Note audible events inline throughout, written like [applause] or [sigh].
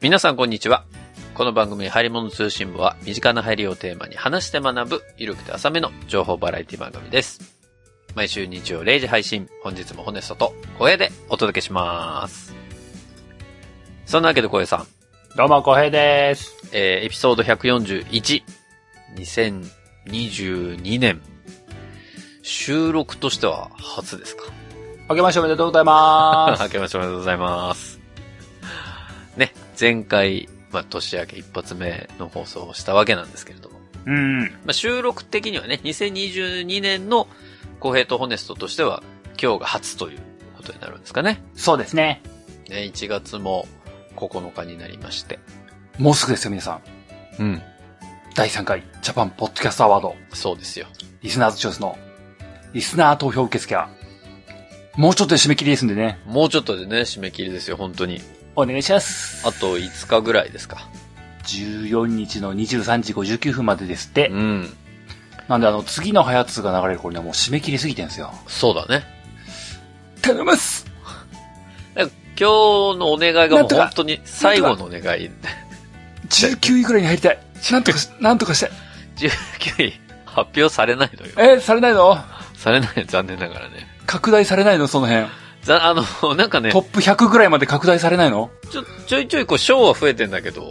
皆さんこんにちは。この番組、入り物通信部は、身近な入りをテーマに話して学ぶ、ゆるくて浅めの情報バラエティ番組です。毎週日曜0時配信、本日もホネストと小屋でお届けします。そんなわけで小屋さん、どうも、小平です。えー、エピソード141、2022年、収録としては初ですか？明けましておめでとうございま [laughs] 明けましておめでとうございます。ね、前回、まあ、年明け一発目の放送をしたわけなんですけれども、す。うん。まあ、収録的にはね、2022年の公平とホネストとしては、今日が初ということになるんですかね。そうですね。ね、1月も9日になりまして。もうすぐですよ、皆さん。うん。第3回、ジャパンポッドキャストアワード、そうですよ。リスナーズチョイスの、リスナー投票受付は、もうちょっとで締め切りですんでね、もうちょっとでね、締め切りですよ、本当に。お願いします。あと5日ぐらいですか。14日の23時59分までですって。うん。なんで、あの、次のハヤツが流れる頃にはもう締め切りすぎてんですよ。そうだね。頼みます今日のお願いがもう本当に最後のお願い。!19 位ぐらいに入りたい。なんとかし、なんとかして。19位発表されないのよ。えーされないの？されない、残念ながらね。拡大されないの？その辺。ざ、[laughs] あの、[laughs] なんかねトッ、プ100ぐらいまで拡大されないの？ちょ、ちょいちょいこう、賞は増えてんだけど、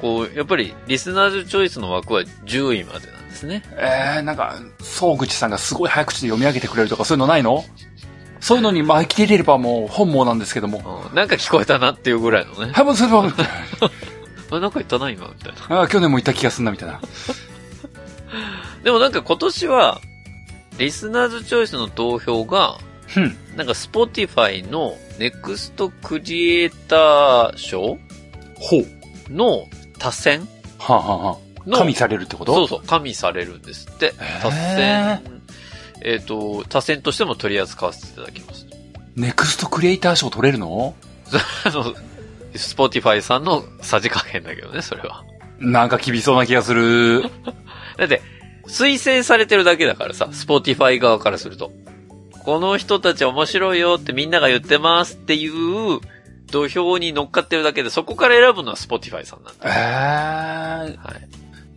こう、やっぱり、リスナーズチョイスの枠は10位までなんですね。えー、なんか、総口さんがすごい早口で読み上げてくれるとかそういうのないの？そういうのに巻き入れればもう本望なんですけども。うん。なんか聞こえたなっていうぐらいのね。はい、もうそれは、[laughs] あ、なんか言ったな、今、みたいな。あ去年も言った気がすんな、みたいな。でもなんか今年は、リスナーズチョイスの投票が、ふん。なんか Spotify のネクストクリエイター賞ほう。の多選はあ、はあはあ、の加味されるってこと？そうそう、加味されるんですって。多選、えっ、と、多選としても取り扱わせていただきます。ネクストクリエイター賞取れるの？[laughs] あの、スポティファイさんのさじ加減だけどね、それは。なんか厳しそうな気がする。[laughs] だって、推薦されてるだけだからさ、スポティファイ側からすると。この人たち面白いよってみんなが言ってますっていう土俵に乗っかってるだけで、そこから選ぶのはスポティファイさんなんだ。えー、はい。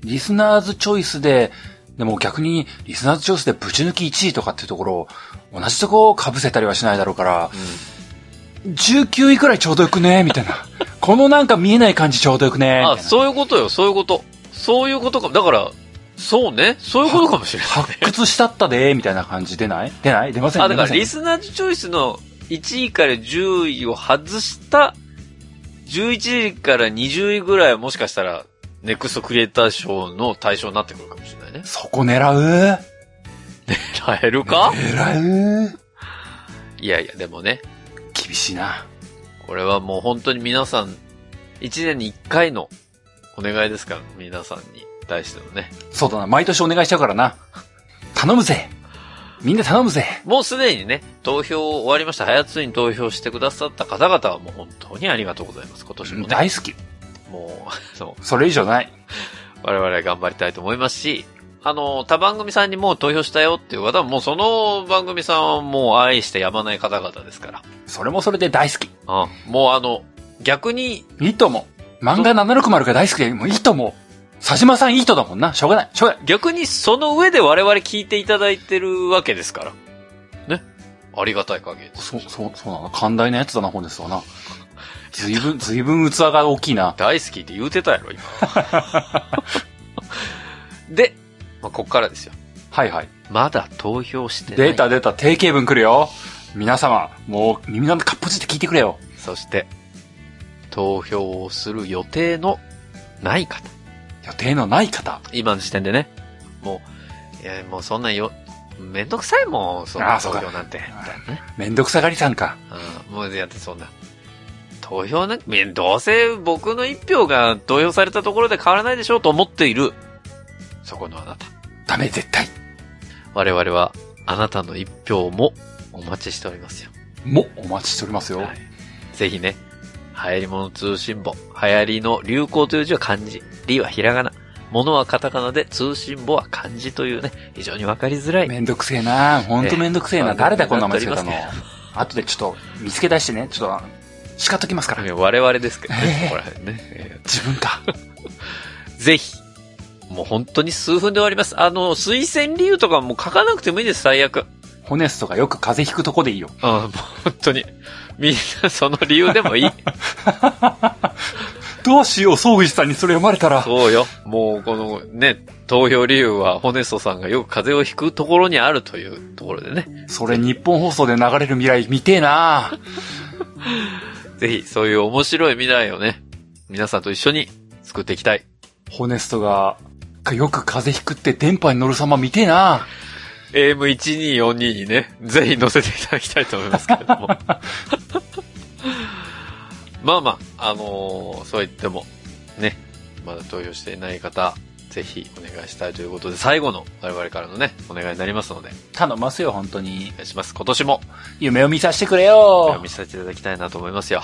リスナーズチョイスで、でも逆に、リスナーズチョイスでぶち抜き1位とかっていうところを、同じとこを被せたりはしないだろうから、19位くらいちょうどよくね？みたいな。このなんか見えない感じちょうどよくね？あ、な。そういうことよ、そういうこと。そういうことか。だから、そうね、そういうことかもしれない。発掘したったでみたいな感じ出ない？出ない？出ません。あ、だからリスナーズチョイスの1位から10位を外した、11位から20位ぐらいはもしかしたら、ネクストクリエイター賞の対象になってくるかもしれないね。そこ狙う？耐えるか？狙ういやいや、でもね、厳しいな。これはもう本当に皆さん、1年に1回のお願いですから、皆さんに対してのね。そうだな、毎年お願いしちゃうからな。頼むぜみんな頼むぜもうすでにね、投票終わりました。早つに投票してくださった方々はもう本当にありがとうございます。今年もね。大好き。もう、[laughs] そう。それ以上ない。我々は頑張りたいと思いますし、あの、他番組さんにもう投票したよっていう方はもうその番組さんはもう愛してやまない方々ですから。それもそれで大好き。うん。もうあの、逆に、いいと思う。漫画760が大好きで、もういいと思う。佐島さんいい人だもんな。しょうがない。しょうがない。逆にその上で我々聞いていただいてるわけですから。ね。ありがたい限り。そう、そう、そうなの。寛大なやつだな、本ですわな。ずいぶん、ずいぶん器が大きいな。大好きって言うてたやろ、今。で、まあ、こっからですよ。はいはい。まだ投票してない。出た出た、定型文来るよ。皆様、もう耳のかっぽじって聞いてくれよ。そして、投票をする予定のない方。予定のない方。今の時点でね。もう、いや、もうそんなんよ、めんどくさいもん、そんな投票なんて。ね。めんどくさがりさんか。うん、もうやってそんな。投票なんめどうせ僕の一票が投票されたところで変わらないでしょうと思っている。そこのあなた。ダメ、絶対。我々はあなたの一票もお待ちしておりますよ。も、お待ちしておりますよ。はい。ぜひね、流行り物通信簿。流行りの流行という字は漢字。りはひらがな。物はカタカナで通信簿は漢字というね、非常にわかりづらい。めんどくせえなほんとめんどくせえな。ええ誰だこんな名前つけたの後でちょっと見つけ出してね。ちょっと、叱っときますから。我々ですけどね、ええここら辺ね。え自分か。ー [laughs] ぜひ、もう本当に数分で終わります。あの、推薦理由とかも書かなくてもいいです、最悪。ホネストがよく風邪ひくとこでいいよ。うん、もう本当に。みんなその理由でもいい。[laughs] どうしよう、総口さんにそれ読まれたら。そうよ。もうこのね、投票理由はホネストさんがよく風邪をひくところにあるというところでね。それ日本放送で流れる未来見てえな [laughs] ぜひそういう面白い未来をね、皆さんと一緒に作っていきたい。ホネストが、よく風邪ひくって電波に乗る様見てえな AM1242 にね、ぜひ載せていただきたいと思いますけれども。[laughs] まあまあ、あのーそう言っても、ね、まだ投票していない方、ぜひお願いしたいということで、最後の我々からのね、お願いになりますので、頼ますよ、本当に。お願いします。今年も、夢を見させてくれおよ読みさせていただきたいなと思いますよ。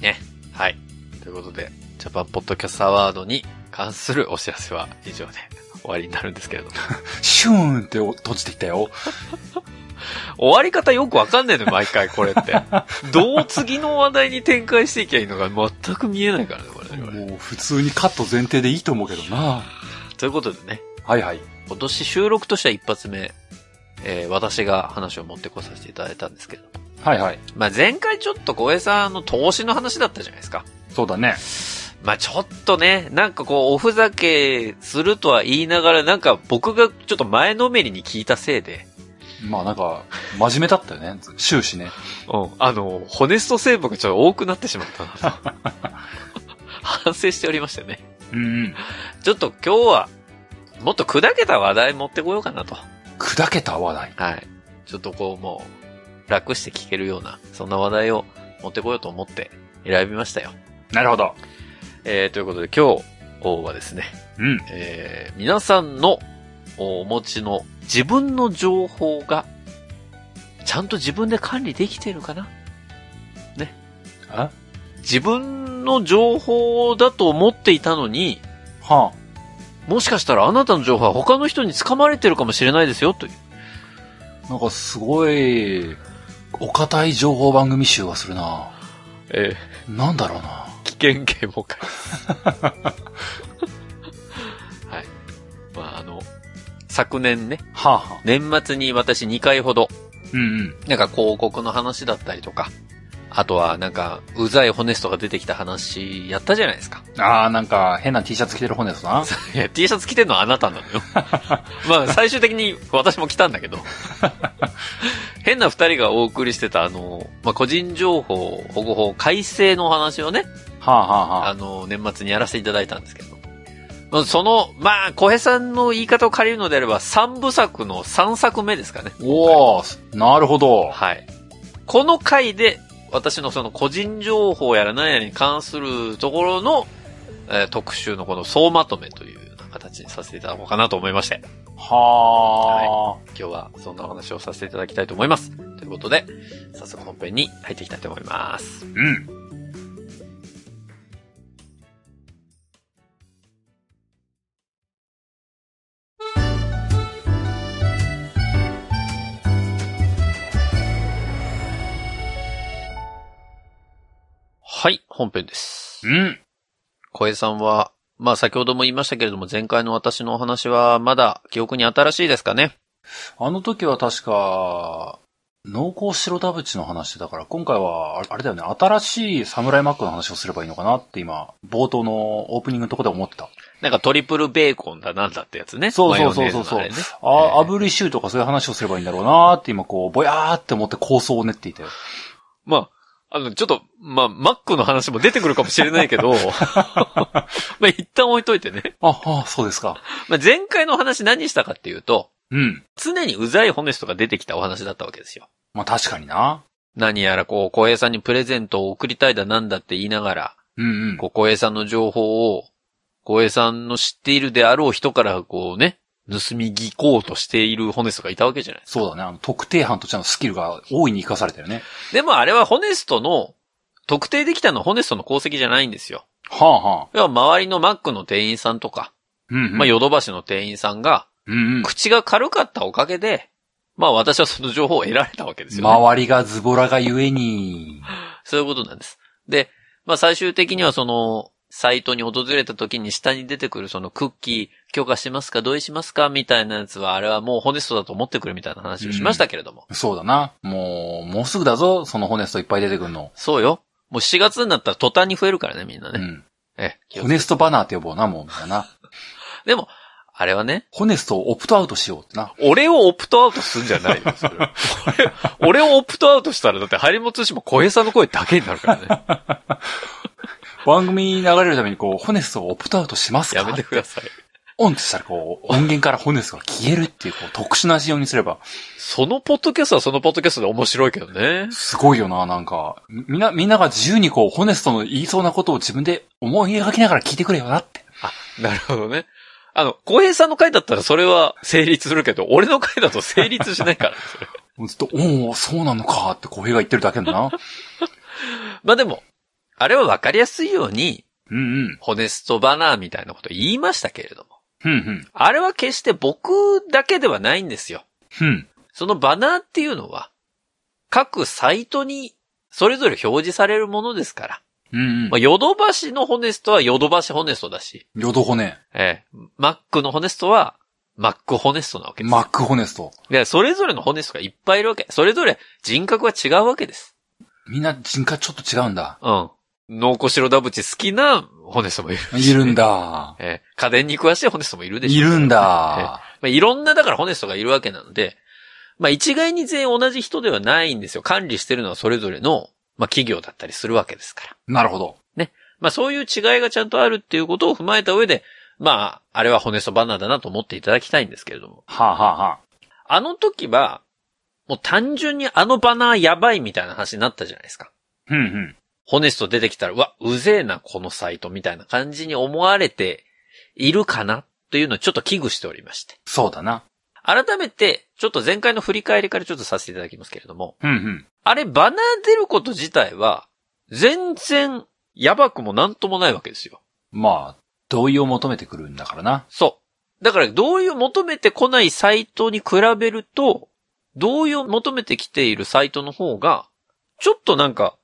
ね。はい。ということで、ジャパンポッドキャストアワードに関するお知らせは以上で終わりになるんですけれども。[laughs] シューンって閉じてきたよ。終わり方よくわかんないのよ、毎回これって。どう次の話題に展開していけばいいのか全く見えないからね、これね。もう普通にカット前提でいいと思うけどなということでね、はいはい。今年収録としては一発目、えー私が話を持ってこさせていただいたんですけれども。はいはい。まあ前回ちょっと小江さんの投資の話だったじゃないですか。そうだね。まあちょっとね、なんかこう、おふざけするとは言いながら、なんか僕がちょっと前のめりに聞いたせいで、まあなんか、真面目だったよね。終始ね。うん、あの、ホネスト成分がちょっと多くなってしまった。反省しておりましてね。うんうん。ちょっと今日は、もっと砕けた話題持ってこようかなと。砕けた話題？はい。ちょっとこう、もう、楽して聞けるような、そんな話題を持ってこようと思って選びましたよ。なるほど。えー、ということで今日はですね、うん。えー、皆さんのお持ちの自分の情報が、ちゃんと自分で管理できてるかな？あ？自分の情報だと思っていたのに、はもしかしたらあなたの情報は他の人に掴まれてるかもしれないですよ、という。あ。なんかすごい、お堅い情報番組集がするなえなんだろうなー、危険啓蒙会。[laughs] 昨年ね、はあはあ。年末に私2回ほど、うんうん。なんか広告の話だったりとか、あとはなんか、うざいホネストが出てきた話、やったじゃないですか。ああ、なんか変な T シャツ着てる本ですな。[laughs] いや、T シャツ着てんのはあなたなのよ。[laughs] まあ、最終的に私も着たんだけど。[laughs] 変な二人がお送りしてた、あの、まあ、個人情報保護法改正のお話をね、はあはあはあ。あの、年末にやらせていただいたんですけど。まあその、まあ、小平さんの言い方を借りるのであれば、三部作の三作目ですかね。おおなるほど。はい。この回で、私のその個人情報やら何やらに関するところの、えー特集のこの総まとめというような形にさせていただこうかなと思いまして、はあ、今日はそんなお話をさせていただきたいと思います。ということで、早速本編に入っていきたいと思います。うん。本編です。うん。小江さんは、まあ先ほども言いましたけれども、前回の私のお話はまだ記憶に新しいですかね？あの時は確か、濃厚白田淵の話だから、今回は、ああれだよね、新しいサムライマックの話をすればいいのかなって今、冒頭のオープニングのとこで思ってた。なんかトリプルベーコンだなんだってやつね。そうそうそうそうそうあれねあ、炙りシューとかそういう話をすればいいんだろうなって今こう、ぼやーって思って構想を練っていたよ。まあ、あの、ちょっと、まあ、マックの話も出てくるかもしれないけど、[laughs] まあ、一旦置いといてね。あ、あ、そうですか。まあ、前回の話何したかっていうと、うん。常にうざいホネストが出てきたお話だったわけですよ。まあ確かにな。何やらこう、小平さんにプレゼントを送りたいだなんだって言いながら、うんうん。こう、小平さんの情報を、小平さんの知っているであろう人からこうね、盗み聞こうとしているホネストがいたわけじゃないですか。そうだね。あの、特定班としてのスキルが大いに活かされたよね。でもあれはホネストの、特定できたのはホネストの功績じゃないんですよ。はあはあ。要は周りのマックの店員さんとか、うん、うん。まあ、ヨドバシの店員さんが、うんうん。口が軽かったおかげで、まあ私はその情報を得られたわけですよ、ね。周りがズボラがゆえに。[laughs] そういうことなんです。で、まあ最終的にはその、サイトに訪れた時に下に出てくるそのクッキー許可しますか同意しますかみたいなやつは、あれはもうホネストだと思ってくるみたいな話をしましたけれども。そうだな。もう、もうすぐだぞ、そのホネストいっぱい出てくるの。そうよ。もう4月になったら途端に増えるからね、みんなね。うん。ええホネストバナーって呼ぼうな、もう。だな。でも、あれはね、ホネストをオプトアウトしようってな。俺をオプトアウトするんじゃないよ、それ [laughs] 俺、俺をオプトアウトしたら、だって、ハリモ通信も小平さんの声だけになるからね。[laughs] 番組に流れるためにこう、ホネストをオプトアウトしますか？やめてください。オンとしたらこう、音源からホネストが消えるっていう、こう、特殊な仕様にすれば、そのポッドキャストはそのポッドキャストで面白いけどね。すごいよな、なんか。みんな、みんなが自由にこう、ホネストの言いそうなことを自分で思い描きながら聞いてくれよなって。あ、なるほどね。あの、小平さんの回だったらそれは成立するけど、俺の回だと成立しないから [laughs] ずっと、おおそうなのかって小平が言ってるだけだな。[laughs] まあでも、あれはわかりやすいように、うんうん。ホネストバナーみたいなこと言いましたけれども。ふんふん。あれは決して僕だけではないんですよ。ふん。そのバナーっていうのは、各サイトにそれぞれ表示されるものですから。うんうんまあ、。ヨドバシのホネストはヨドバシホネストだし、ヨドホネ。ええ、マックのホネストはマックホネストなわけですよ。マックホネスト。で、それぞれのホネストがいっぱいいるわけ。それぞれ人格は違うわけです。みんな人格ちょっと違うんだ。うん。濃厚白ダブチ好きなホネストもいるし。いるん。だ。[laughs] ええ、家電に詳しいホネストもいるでしょ。いるんええだ。まあ、いろんな、だからホネストがいるわけなので、まあ、一概に全員同じ人ではないんですよ。管理してるのはそれぞれの、まあ、企業だったりするわけですから。なるほど。まあ、そういう違いがちゃんとあるっていうことを踏まえた上で、まあ、あれはホネストバナーだなと思っていただきたいんですけれども。はあ、はあはあ、あの時は、もう単純にあのバナーやばいみたいな話になったじゃないですか。ふんふん。ホネスト出てきたら、うわ、うぜえな、このサイトみたいな感じに思われているかなというのをちょっと危惧しておりまして。そうだな。改めて、ちょっと前回の振り返りからちょっとさせていただきますけれども、ふんふん。あれ、バナー出ること自体は、全然、やばくもなんともないわけですよ。まあ、同意を求めてくるんだからな。そう。だから、同意を求めてこないサイトに比べると、同意を求めてきているサイトの方が、ちょっとなんか、あ、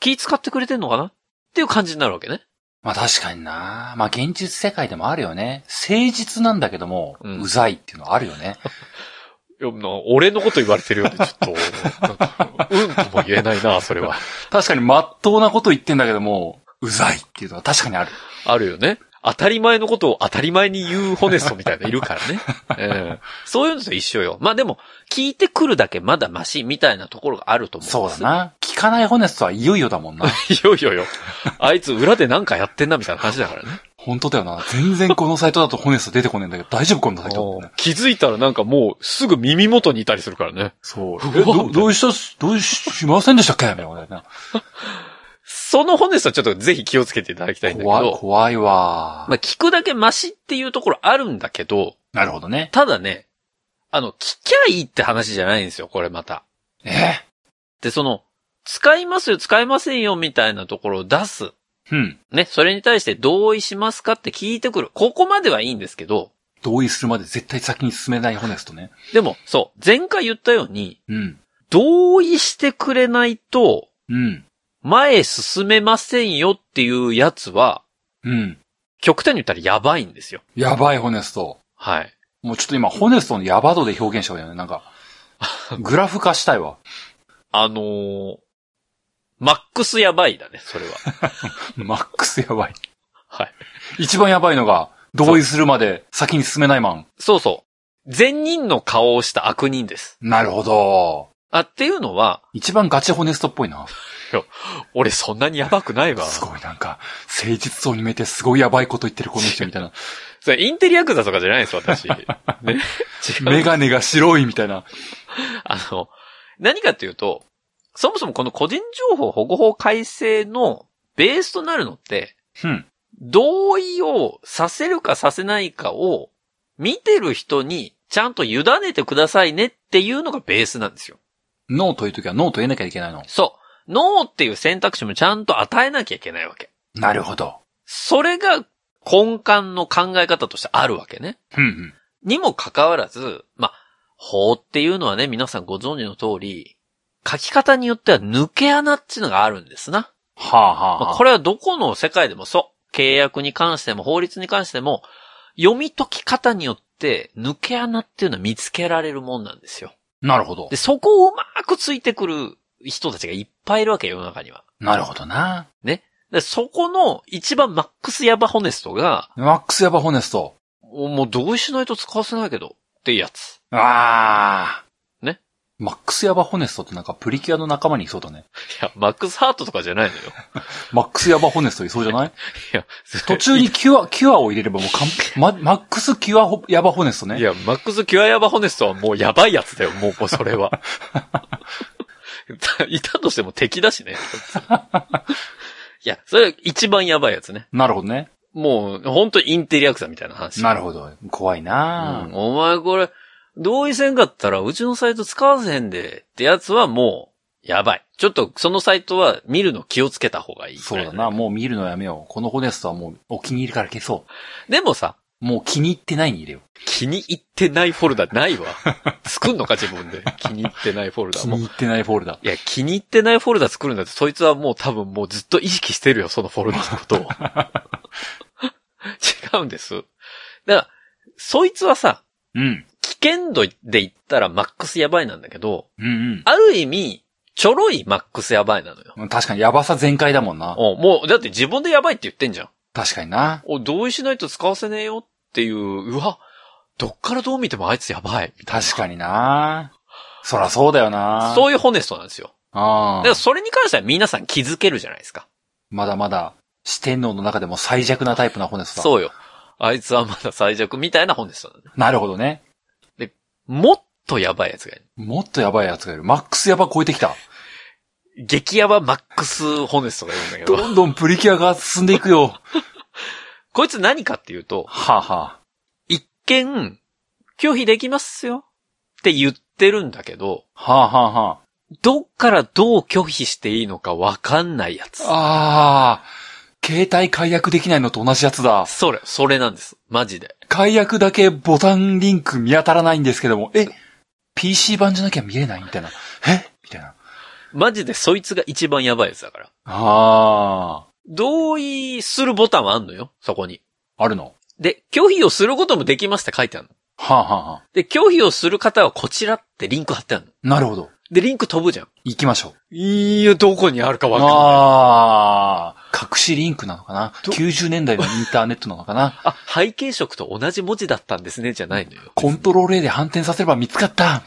気使ってくれてんのかな？っていう感じになるわけね。まあ確かにな。まあ現実世界でもあるよね。誠実なんだけども、うんうざいっていうのはあるよね。[laughs] いや、な俺のこと言われてるよね、ちょっと。[laughs] うんとも言えないな、それは。確かに真っ当なこと言ってんだけども、うざいっていうのは確かにある。あるよね。当たり前のことを当たり前に言うホネストみたいなのいるからね。え [laughs] えそういうのと一緒よ。まあでも、聞いてくるだけまだマシみたいなところがあると思う。そうだな。聞かないホネストはいよいよだもんな。[laughs] いよいよよ。あいつ裏でなんかやってんなみたいな感じだからね。本当だよな。全然このサイトだとホネスト出てこねえんだけど、大丈夫このサイト。気づいたらなんかもうすぐ耳元にいたりするからね。そう。ど、どうしたし、どうし、しませんでしたっけみたいな。そのホネストはちょっとぜひ気をつけていただきたいんだけ怖い、ど、怖いわ。まあ聞くだけマシっていうところあるんだけど、なるほどね。ただね、あの、聞きゃいいって話じゃないんですよ、これまた。え？で、その、使いますよ、使いませんよ、みたいなところを出す。うん。ね、それに対して同意しますかって聞いてくる。ここまではいいんですけど、同意するまで絶対先に進めないホネストね。でも、そう、前回言ったように、うん。同意してくれないと、うん。前へ進めませんよっていうやつは、うん。極端に言ったらやばいんですよ。やばいホネスト。はい。もうちょっと今、ホネストのヤバ度で表現しちゃうよね。なんか、[laughs] グラフ化したいわ。あのー、マックスやばいだね、それは。[laughs] マックスやばい。はい。一番やばいのが、同意するまで先に進めないマン。そうそう。善人の顔をした悪人です。なるほど。あ、っていうのは、一番ガチホネストっぽいな。俺そんなにやばくないわ。すごいなんか、誠実そうに見えてすごいやばいこと言ってるこの人みたいな。[laughs] それインテリアクザとかじゃないです、私。[laughs] ね。メガネが白いみたいな。あの、何かっていうと、そもそもこの個人情報保護法改正のベースとなるのって、うん。同意をさせるかさせないかを見てる人にちゃんと委ねてくださいねっていうのがベースなんですよ。ノーという時はノーと言えなきゃいけないの。そう。ノーっていう選択肢もちゃんと与えなきゃいけないわけ。なるほど。それが根幹の考え方としてあるわけね。うんうん。にもかかわらず、まあ、法っていうのはね、皆さんご存知の通り、書き方によっては抜け穴っていうのがあるんですな。はあはあはあ。まあこれはどこの世界でもそう。契約に関しても法律に関しても、読み解き方によって抜け穴っていうのは見つけられるもんなんですよ。なるほどで、。そこをうまくついてくる人たちがいっぱいいるわけよ、世の中には。なるほどな。で、そこの一番マックスヤバホネストが、マックスヤバホネスト。もう同意しないと使わせないけど、っていうやつ。ああ。ね。マックスヤバホネストってなんかプリキュアの仲間にいそうだね。いや、マックスハートとかじゃないのよ。[laughs] マックスヤバホネストいそうじゃない？いや、途中にキュア、キュアを入れればもうかん、ま、[laughs] マックスキュアホヤバホネストね。いや、マックスキュアヤバホネストはもうやばいやつだよ、もうもうそれは。[laughs] [laughs] いたとしても敵だしね。[laughs] いや、それ一番やばいやつね。なるほどね。もう、ほんとインテリアクザみたいな話。なるほど。怖いなうんお前これ、同意せんかったらうちのサイト使わせへんでってやつはもう、やばい。ちょっとそのサイトは見るの気をつけた方がいい。そうだな。。もう見るのやめよう。このホネストはもうお気に入りから消そでもさ、う。もう気に入ってないに入れよう。気に入ってないフォルダないわ。[laughs] 作んのか自分で。気に入ってないフォルダ気に入ってないフォルダ。いや、気に入ってないフォルダ作るんだって、そいつはもう多分もうずっと意識してるよ、そのフォルダのことを。[laughs] 違うんです。だから、そいつはさ、うん。危険度で言ったらマックスやばいなんだけど、うんある意味、ちょろいマックスやばいなのよ。うん。確かにヤバさ全開だもんな。おもう、だって自分でやばいって言ってんじゃん。確かにな。お、同意しないと使わせねえよっていう、うわ、どっからどう見てもあいつやばい。みたいな確かにな。そらそうだよな。そういうホネストなんですよ。ああだから。それに関しては皆さん気づけるじゃないですか。まだまだ、四天王の中でも最弱なタイプなホネストだ。そうよ。あいつはまだ最弱みたいなホネストだね。なるほどね。もっとやばいやつがいる。もっとやばいやつがいる。マックスヤバ超えてきた。激ヤバマックスホネストがいるんだけど、どんどんプリキュアが進んでいくよ。[laughs] こいつ何かっていうと、はあ、は一見、拒否できますよって言ってるんだけど、あ、はあ、はあ、はあ。どっからどう拒否していいのかわかんないやつ。ああ、携帯解約できないのと同じやつだ。それ、それなんです。マジで。解約だけボタンリンク見当たらないんですけども、え、PC 版じゃなきゃ見れないみたいな。え？みたいな。マジでそいつが一番やばいやつだから。あ同意するボタンはあんのよ、そこに。あ、あるの？で、拒否をすることもできますって書いてあるの。はあ、はあ、はあ。で、拒否をする方はこちらってリンク貼ってあるの。なるほど。で、リンク飛ぶじゃん。行きましょう。いいよ、どこにあるかわかんない。ああ、隠しリンクなのかな ?90 年代のインターネットなのかな？[laughs] あ、背景色と同じ文字だったんですね、じゃないのよ。コントロール A で反転させれば見つかった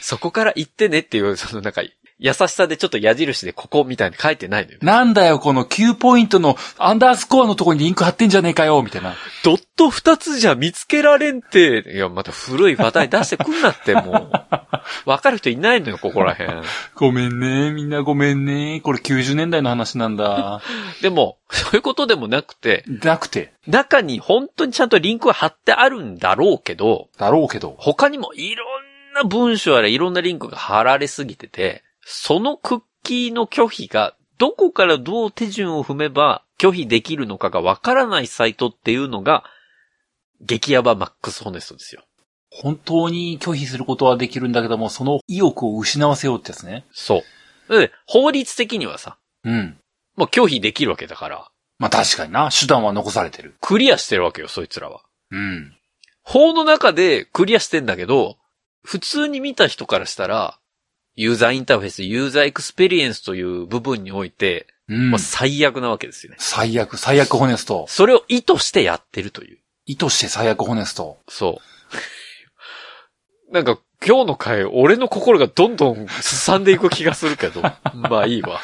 そこから行ってねっていう、そのなんか、優しさでちょっと矢印でここみたいに書いてないのよ。なんだよ、この9ポイントのアンダースコアのとこにリンク貼ってんじゃねえかよみたいな。ドット二つじゃ見つけられんって。いや、また古い話題出してくんなって、もう。[laughs] わかる人いないのよ、ここら辺。ごめんね、みんなごめんね。これ90年代の話なんだ。[laughs] でも、そういうことでもなくて、なくて、中に本当にちゃんとリンクが貼ってあるんだろうけど、だろうけど。他にもいろんな文章やらいろんなリンクが貼られすぎてて、そのクッキーの拒否がどこからどう手順を踏めば拒否できるのかがわからないサイトっていうのが、激ヤバマックスホネストですよ。本当に拒否することはできるんだけども、その意欲を失わせようってやつね。そう。で、法律的にはさ、うん。もう拒否できるわけだから、まあ確かにな、手段は残されてる。クリアしてるわけよ、そいつらは。うん。法の中でクリアしてんだけど、普通に見た人からしたら、ユーザーインターフェース、ユーザーエクスペリエンスという部分において、うんもう。最悪なわけですよね。最悪、最悪ホネスト。それを意図してやってるという。意図して最悪ホネスト。そう。[laughs] なんか、今日の回、俺の心がどんどんすさんでいく気がするけど。[laughs] まあいいわ。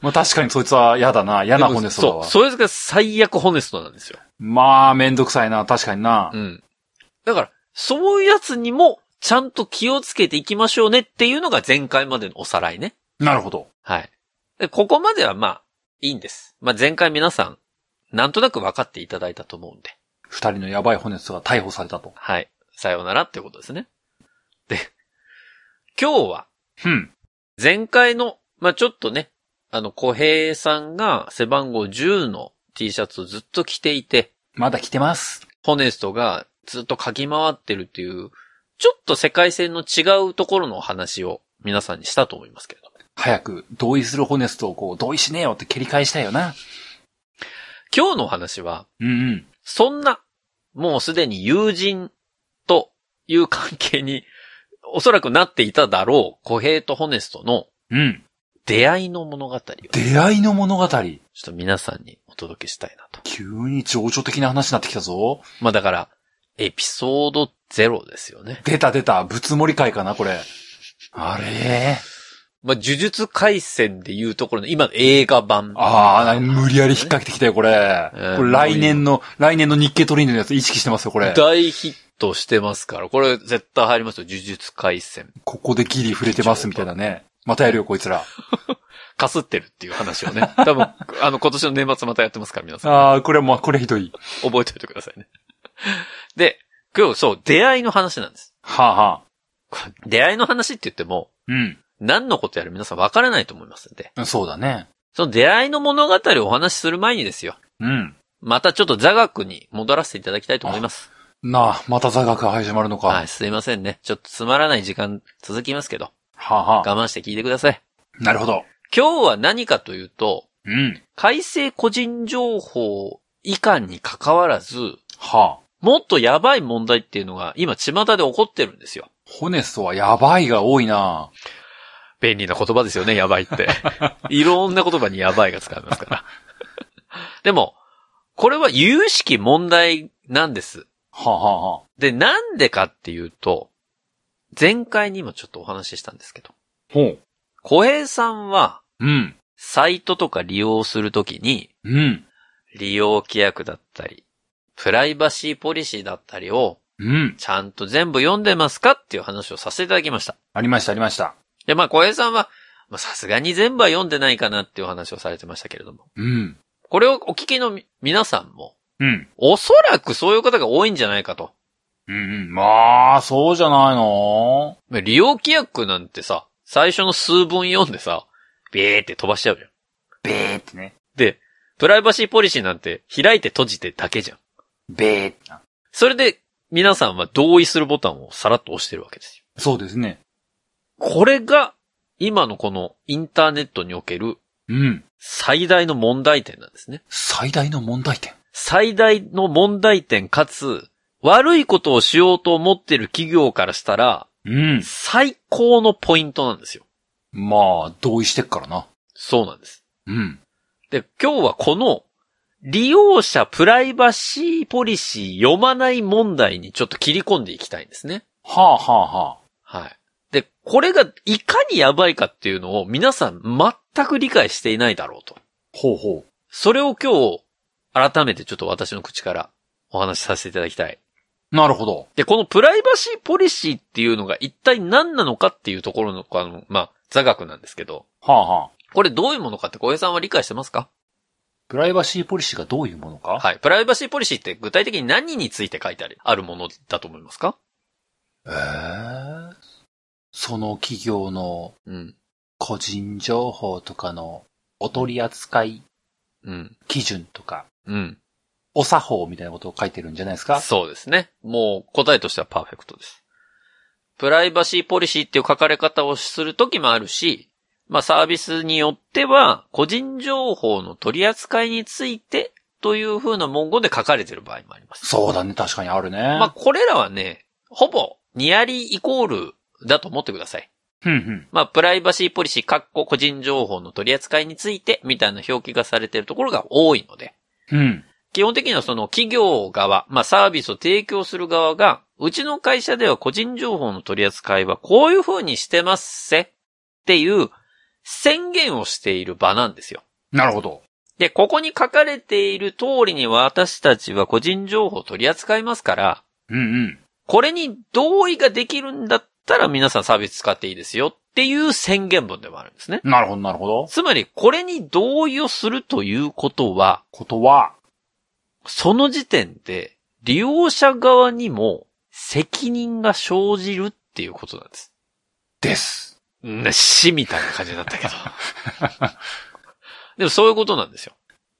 まあ確かにそいつは嫌だな、嫌なホネストだわ。そう。それが最悪ホネストなんですよ。まあめんどくさいな、確かにな。うん。だから、そういうやつにも、ちゃんと気をつけていきましょうねっていうのが前回までのおさらいね。なるほど。はい。で、ここまではまあ、いいんです。まあ前回皆さん、なんとなく分かっていただいたと思うんで。二人のヤバいホネストが逮捕されたと。はい。さようならってことですね。で、今日は、うん。前回の、まあちょっとね、あの、小平さんが背番号10の T シャツをずっと着ていて、まだ来てます。ホネストがずっと書き回ってるっていう、ちょっと世界線の違うところのお話を皆さんにしたと思いますけれども。早く同意するホネストをこう、同意しねえよって蹴り返したいよな。今日のお話は、うんうん。そんな、もうすでに友人という関係に、おそらくなっていただろう、小平とホネストのうん。出会いの物語出会いの物語。と皆さんにお届けしたいなと。急に情緒的な話になってきたぞ。まあだから、エピソードゼロですよね。出た出た。仏盛り会かな、これ。あれ？まあ、呪術回戦でいうところの今の映画版。ああ、無理やり引っ掛けてきたよ、これ。えーこれ来年の、来年の日経トレンドのやつ意識してますよ、これ。大ヒットしてますから、これ絶対入りますよ、呪術回戦。ここでギリ触れてます、みたいなね。またやるよ、こいつら。[laughs] かすってるっていう話をね。多分、あの、今年の年末またやってますから、皆さん。ああ、これもう、これひどい。覚えておいてくださいね。[laughs] で、今日、そう、出会いの話なんです。はあ、はあ。出会いの話って言っても、うん。何のことやる皆さん分からないと思いますんで、そうだね。その出会いの物語をお話しする前にですよ。うん。またちょっと座学に戻らせていただきたいと思います。なあ、また座学が始まるのか。はい、すいませんね。ちょっとつまらない時間続きますけど、はあ、はあ。我慢して聞いてください。なるほど。今日は何かというと、うん。改正個人情報以下に関わらず、はあ。もっとやばい問題っていうのが今巷で起こってるんですよ。ホネストはやばいが多いな。便利な言葉ですよね、やばいって。[laughs] いろんな言葉にやばいが使えますから。でも、これは有々しき問題なんです。はあ、はあ、はあ。で、なんでかっていうと、前回にもちょっとお話ししたんですけど、ほう。小平さんは、うん。サイトとか利用するときに、うん。利用規約だったり、プライバシーポリシーだったりを、うん。ちゃんと全部読んでますかっていう話をさせていただきました。ありました、ありました。で、まあ、小平さんは、まあさすがに全部は読んでないかなっていう話をされてましたけれども。うん。これをお聞きのみ皆さんも、うん。おそらくそういう方が多いんじゃないかと。うんうん。まあ、そうじゃないの？まあ利用規約なんてさ、最初の数分読んでさ、ビーって飛ばしちゃうじゃん。べーってね。で、プライバシーポリシーなんて開いて閉じてだけじゃん。べーってな。それで、皆さんは同意するボタンをさらっと押してるわけですよ。そうですね。これが、今のこのインターネットにおけるうん。最大の問題点なんですね。最大の問題点。最大の問題点かつ、悪いことをしようと思ってる企業からしたら、うん。最高のポイントなんですよ。まあ、同意してっからな。そうなんです。うん。で、今日はこの、利用者プライバシーポリシー読まない問題にちょっと切り込んでいきたいんですね。はあ、はあ、はあ。はい。で、これがいかにやばいかっていうのを皆さん全く理解していないだろうと。ほうほそれを今日、改めてちょっと私の口からお話しさせていただきたい。う。なるほど。で、このプライバシーポリシーっていうのが一体何なのかっていうところの、あの、まあ、座学なんですけど、はあ、はあ。これどういうものかって小江さんは理解してますか？プライバシーポリシーがどういうものか？はい。プライバシーポリシーって具体的に何について書いてあるあるものだと思いますか？ええその企業のうん。個人情報とかのお取り扱いうん。基準とか、うん。お作法みたいなことを書いてるんじゃないですか？そうですね。もう答えとしてはパーフェクトです。プライバシーポリシーっていう書かれ方をするときもあるし、まあサービスによっては個人情報の取り扱いについてという風な文言で書かれてる場合もあります。そうだね、確かにあるね。まあこれらはね、ほぼニアリーイコールだと思ってください。ふんふん。まあプライバシーポリシー、括弧個人情報の取り扱いについてみたいな表記がされているところが多いので、うん。基本的にはその企業側、まあサービスを提供する側が、うちの会社では個人情報の取り扱いはこういう風にしてますせっていう宣言をしている場なんですよ。なるほど。で、ここに書かれている通りに私たちは個人情報を取り扱いますから、うんうん。これに同意ができるんだったら皆さんサービス使っていいですよっていう宣言文でもあるんですね。なるほど、なるほど。つまり、これに同意をするということは、ことは、その時点で、利用者側にも責任が生じるっていうことなんです。です。な、死みたいな感じになったけど。でもそういうことなんですよ。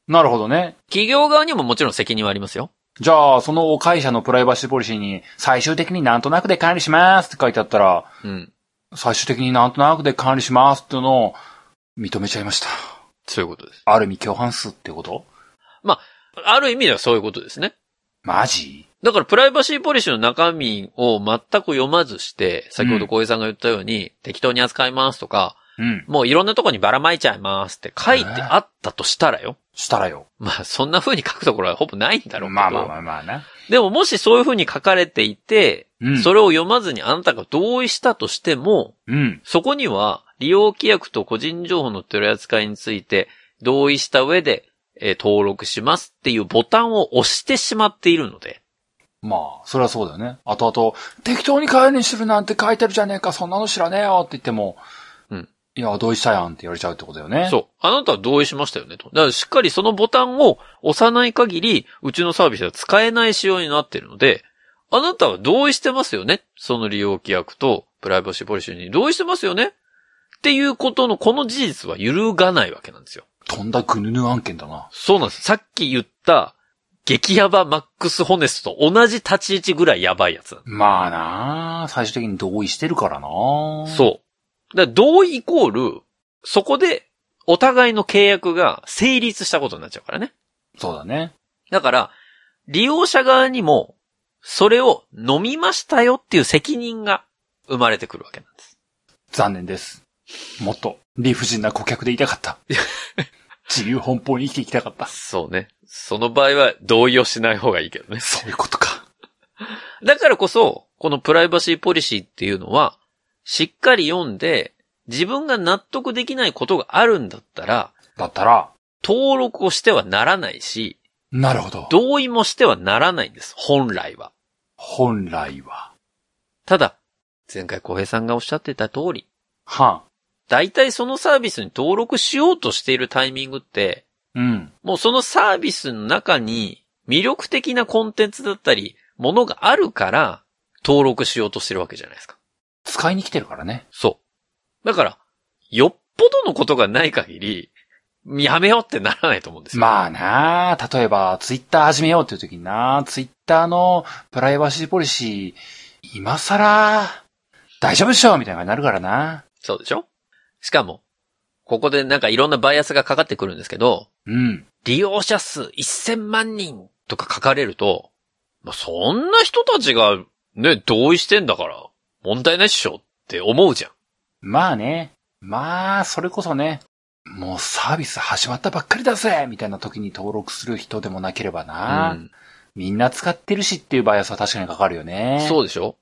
なるほどね。企業側にももちろん責任はありますよ。じゃあ、その会社のプライバシーポリシーに、最終的になんとなくで管理しますって書いてあったら、うん。最終的になんとなくで管理しますっていうのを認めちゃいました。そういうことです。ある意味共犯数ってこと？ある意味ではそういうことですね。マジ？だからプライバシーポリシーの中身を全く読まずして、先ほど小江さんが言ったように、適当に扱いますとか、うん。もういろんなとこにばらまいちゃいますって書いてあったとしたらよ。したらよ。まあそんな風に書くところはほぼないんだろうけど。まあまあまあまあな。でももしそういう風に書かれていて、うん。それを読まずにあなたが同意したとしても、うん。そこには利用規約と個人情報の取り扱いについて同意した上で、えー登録しますっていうボタンを押してしまっているので、まあ、それはそうだよね。あとあと、適当に管理するなんて書いてるじゃねえか、そんなの知らねえよって言っても、うん。いや、同意したやんって言われちゃうってことだよね。そう。あなたは同意しましたよねと。だからしっかりそのボタンを押さない限り、うちのサービスは使えない仕様になっているので、あなたは同意してますよねその利用規約とプライバシーポリシーに同意してますよねっていうことのこの事実は揺るがないわけなんですよ。とんだグヌヌ案件だな。そうなんです。さっき言った、激ヤバマックスホネストと同じ立ち位置ぐらいやばいやつまあなあ最終的に同意してるからなすそう。だ同意イコール、そこでお互いの契約が成立したことになっちゃうからね。そうだね。だから、利用者側にも、それを飲みましたよっていう責任が生まれてくるわけなんです。残念です。もっと理不尽な顧客でいたかった。[laughs] 自由奔放に生きていきたかった。そうね。その場合は同意をしない方がいいけどね。[laughs] そういうことか。だからこそ、このプライバシーポリシーっていうのは、しっかり読んで、自分が納得できないことがあるんだったら、だったら、登録をしてはならないし、なるほど。同意もしてはならないんです。本来は。本来は。ただ、前回小平さんがおっしゃってた通り、は大体そのサービスに登録しようとしているタイミングって、ん。うん。もうそのサービスの中に魅力的なコンテンツだったり、ものがあるから、登録しようとしてるわけじゃないですか。使いに来てるからね。そう。だから、よっぽどのことがない限り、やめようってならないと思うんですよ。まあなあ例えば、ツイッター始めようっていう時になツイッターのプライバシーポリシー、今更、大丈夫っしょみたいな感じになるからな。そうでしょ？しかも、ここでなんかいろんなバイアスがかかってくるんですけど、うん。利用者数1000万人とか書かれると、まあ、そんな人たちがね、同意してんだから、問題ないっしょって思うじゃん。まあね。まあ、それこそね、もうサービス始まったばっかりだぜみたいな時に登録する人でもなければな、うんみんな使ってるしっていうバイアスは確かにかかるよね。そうでしょ？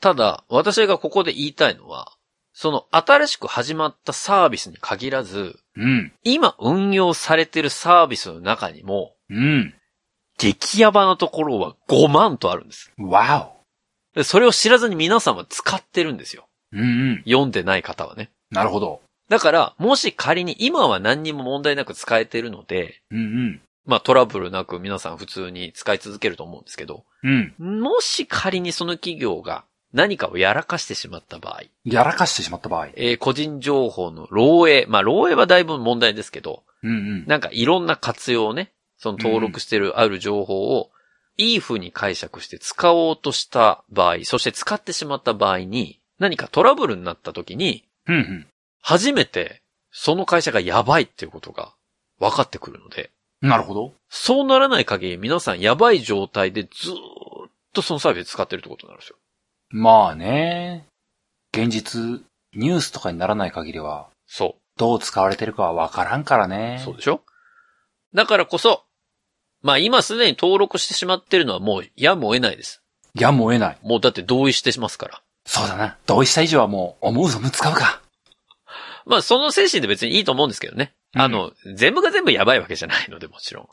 ただ、私がここで言いたいのは、その新しく始まったサービスに限らず、うん。今運用されてるサービスの中にも、うん。激ヤバなところは5万とあるんです。わでそれを知らずに皆さんは使ってるんですよ。お。うんうん。読んでない方はね。なるほど。だから、もし仮に今は何にも問題なく使えてるので、うんまあトラブルなく皆さん普通に使い続けると思うんですけど、うん。うん。もし仮にその企業が何かをやらかしてしまった場合、やらかしてしまった場合。えー個人情報の漏洩、まあ漏洩はだいぶ問題ですけど、うんうん。なんかいろんな活用をね、その登録してるある情報を、いい風に解釈して使おうとした場合、そして使ってしまった場合に、何かトラブルになった時に、うんうん。初めてその会社がやばいっていうことが分かってくるので、なるほど。そうならない限り皆さんやばい状態でずーっとそのサービス使ってるってことになるんですよ。まあね。現実、ニュースとかにならない限りは、そどう使われてるかはわからんからう。ね。そうでしょ？だからこそ、まあ今すでに登録してしまってるのはもうやむを得ないです。やむを得ない。もうだって同意してますから。そうだな。同意した以上はもう、思う存分使うか。まあその精神で別にいいと思うんですけどね。あの、全部が全部やばいわけじゃないのでもちろん。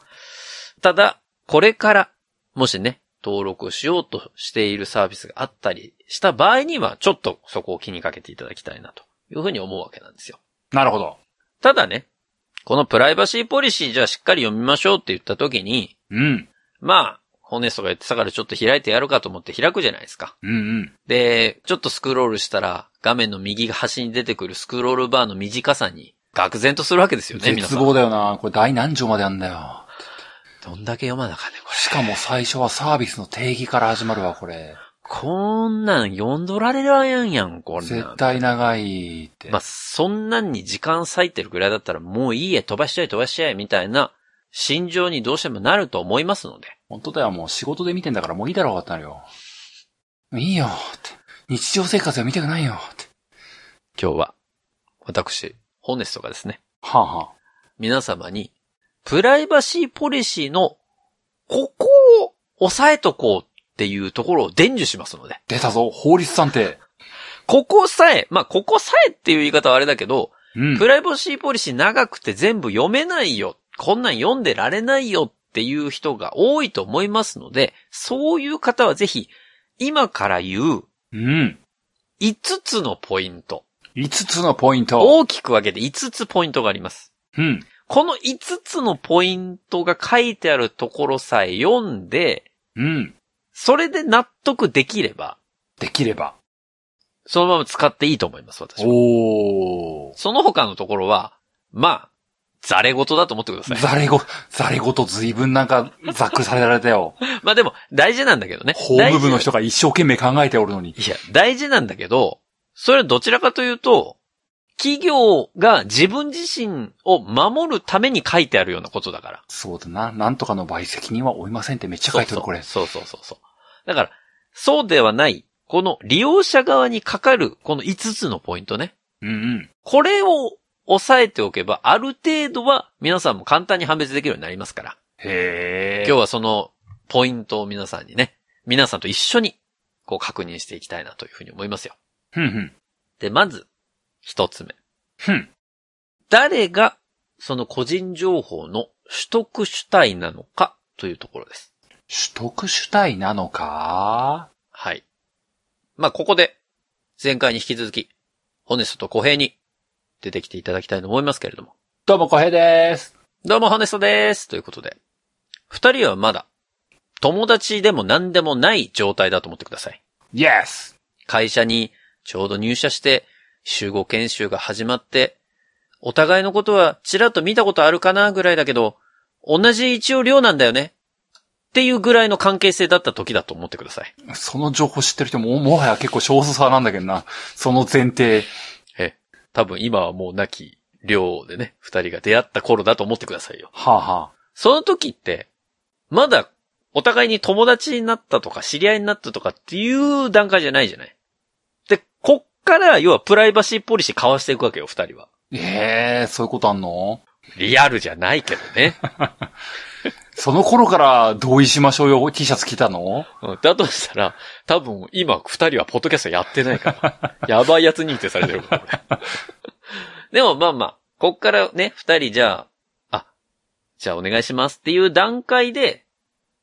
ただ、これから、もしね、登録しようとしているサービスがあったりした場合には、ちょっとそこを気にかけていただきたいなというふうに思うわけなんですよ。なるほど。ただね、このプライバシーポリシーじゃあしっかり読みましょうって言った時に、うん。まあ、ホネストが言ってたからちょっと開いてやるかと思って開くじゃないですか。うんうん。で、ちょっとスクロールしたら、画面の右端に出てくるスクロールバーの短さに、愕然とするわけですよね、皆絶さん。望だよな。これ第何条まであんだよ。どんだけ読まなあかんねん、これ。しかも最初はサービスの定義から始まるわ、これ。こんなん読んどられらんやん、こんなん。絶対長いって。まあ、そんなんに時間割いてるぐらいだったらもういいえ、飛ばしちゃえ、飛ばしちゃえ、みたいな心情にどうしてもなると思いますので。本当だよ、もう仕事で見てんだからもういいだろうってなるよ。いいよって。日常生活は見たくないよって。今日は、私、ホネストがですね、はあ、はあ、皆様に、プライバシーポリシーの、ここを押さえとこうっていうところを伝授しますので。出たぞ、法律さんって。ここさえ、まあ、ここさえっていう言い方はあれだけど、うん。プライバシーポリシー長くて全部読めないよ。こんなん読んでられないよっていう人が多いと思いますので、そういう方はぜひ、今から言ううん。5つのポイント。5つのポイント。大きく分けて5つポイントがあります。うん。この5つのポイントが書いてあるところさえ読んで、うん。それで納得できれば、できれば。そのまま使っていいと思います、私は。おー。その他のところは、まあ、ザレ事だと思ってください。ザレご、ザレごと随分なんか、ざっくりされられたよ。[laughs] まあでも、大事なんだけどね。法務部の人が一生懸命考えておるのに。いや、大事なんだけど、それはどちらかというと、企業が自分自身を守るために書いてあるようなことだから。そうだな。なんとかの場合責任は負いませんってめっちゃ書いてる、これ。そうそうそうそう。だから、そうではない、この利用者側にかかる、この5つのポイントね。うんうん。これを押さえておけば、ある程度は皆さんも簡単に判別できるようになりますから。へー。今日はそのポイントを皆さんにね、皆さんと一緒にこう確認していきたいなというふうに思いますよ。ふんふん。で、まず、一つ目。ふん。誰がその個人情報の取得主体なのかというところです。取得主体なのか？はい。まあ、ここで、前回に引き続き、ホネストと小平に出てきていただきたいと思いますけれども。どうも、小平です。どうも、ホネストです。ということで、二人はまだ、友達でも何でもない状態だと思ってください。イエス会社にちょうど入社して、集合研修が始まって、お互いのことはちらっと見たことあるかなぐらいだけど、同じ一応寮なんだよね。っていうぐらいの関係性だった時だと思ってください。その情報知ってる人も、もはや結構少数派なんだけどな。その前提。え、多分今はもう亡き寮でね、二人が出会った頃だと思ってくださいよ。はあ、はその時って、まだお互いに友達になったとか知り合いになったとかっていう段階じゃないじゃない。から要はプライバシーポリシー交わしていくわけよ、二人は。ええー、そういうことあんの？リアルじゃないけどね。[laughs] その頃から同意しましょうよ T シャツ着たの？うんだとしたら、多分今二人はポッドキャストやってないから。[laughs] やばいやつ認定されてるから、俺 [laughs] でもまあまあ、こっからね、二人じゃあ、あ、じゃあお願いしますっていう段階で、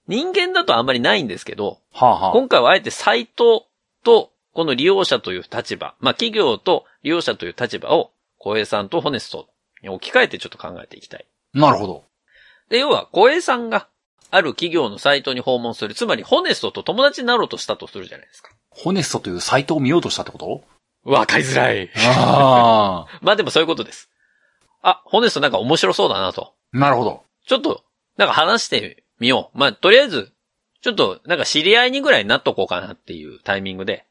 人間だとあんまりないんですけど、はあ、はあ。今回はあえてサイトと、この利用者という立場、まあ企業と利用者という立場を、小平さんとホネストに置き換えてちょっと考えていきたい。なるほど。で、要は、小平さんが、ある企業のサイトに訪問する。つまり、ホネストと友達になろうとしたとするじゃないですか。ホネストというサイトを見ようとしたってこと？わかりづらい。あ [laughs] まあでもそういうことです。あ、ホネストなんか面白そうだなと。あ。なるほど。ちょっと、なんか話してみよう。まあ、とりあえず、ちょっと、なんか知り合いにぐらいになっとこうかなっていうタイミングで、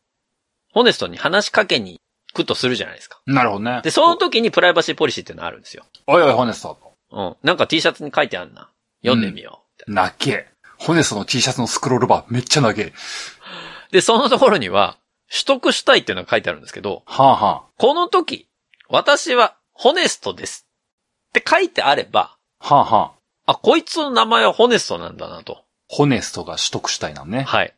ホネストに話しかけに行くとするじゃないですか。なるほどね。で、その時にプライバシーポリシーっていうのがあるんですよ。おいおい、ホネスト。うん。なんか T シャツに書いてあんな。読んでみよう。なっけ。ホネストの T シャツのスクロールバーめっちゃ長え。で、そのところには、取得したいっていうのが書いてあるんですけど、はあ、はこの時、私はホネストですって書いてあれば、あ。はあ、はあ。あ、こいつの名前はホネストなんだなと。ホネストが取得したいなんね。はい。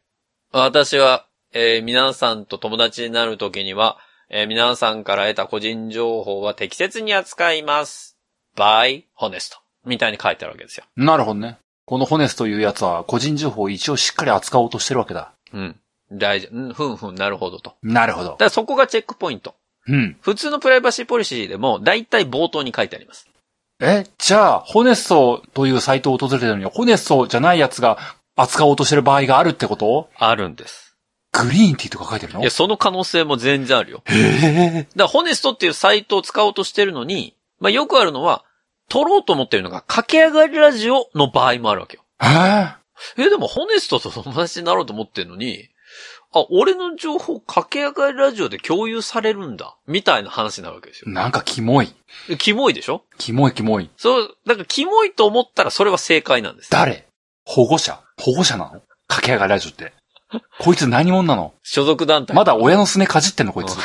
私は、えー皆さんと友達になる時には、えー皆さんから得た個人情報は適切に扱います。by honest. みたいに書いてあるわけですよ。なるほどね。このホネスというやつは個人情報を一応しっかり扱おうとしてるわけだ。うん。大事。うん、ふんふん、なるほどと。なるほどだか。らそこがチェックポイント。うん。普通のプライバシーポリシーでも、大体冒頭に書いてあります。え、じゃあ、ホネストというサイトを訪れてるのに、ホネストじゃないやつが扱おうとしてる場合があるってこと？あるんです。グリーンティーとか書いてるの？いや、その可能性も全然あるよ。へえ。だから、ホネストっていうサイトを使おうとしてるのに、まあ、よくあるのは、撮ろうと思ってるのが、駆け上がりラジオの場合もあるわけよ。ええ、でも、ホネストと友達になろうと思ってるのに、あ、俺の情報、駆け上がりラジオで共有されるんだ。みたいな話になるわけですよ。なんかキモい。でキモいでしょ？キモいキモい。そう、だからキモいと思ったらそれは正解なんです。誰？保護者？保護者なの？駆け上がりラジオって。[laughs] こいつ何者なの？所属団体。まだ親のすねかじってんのこいつ。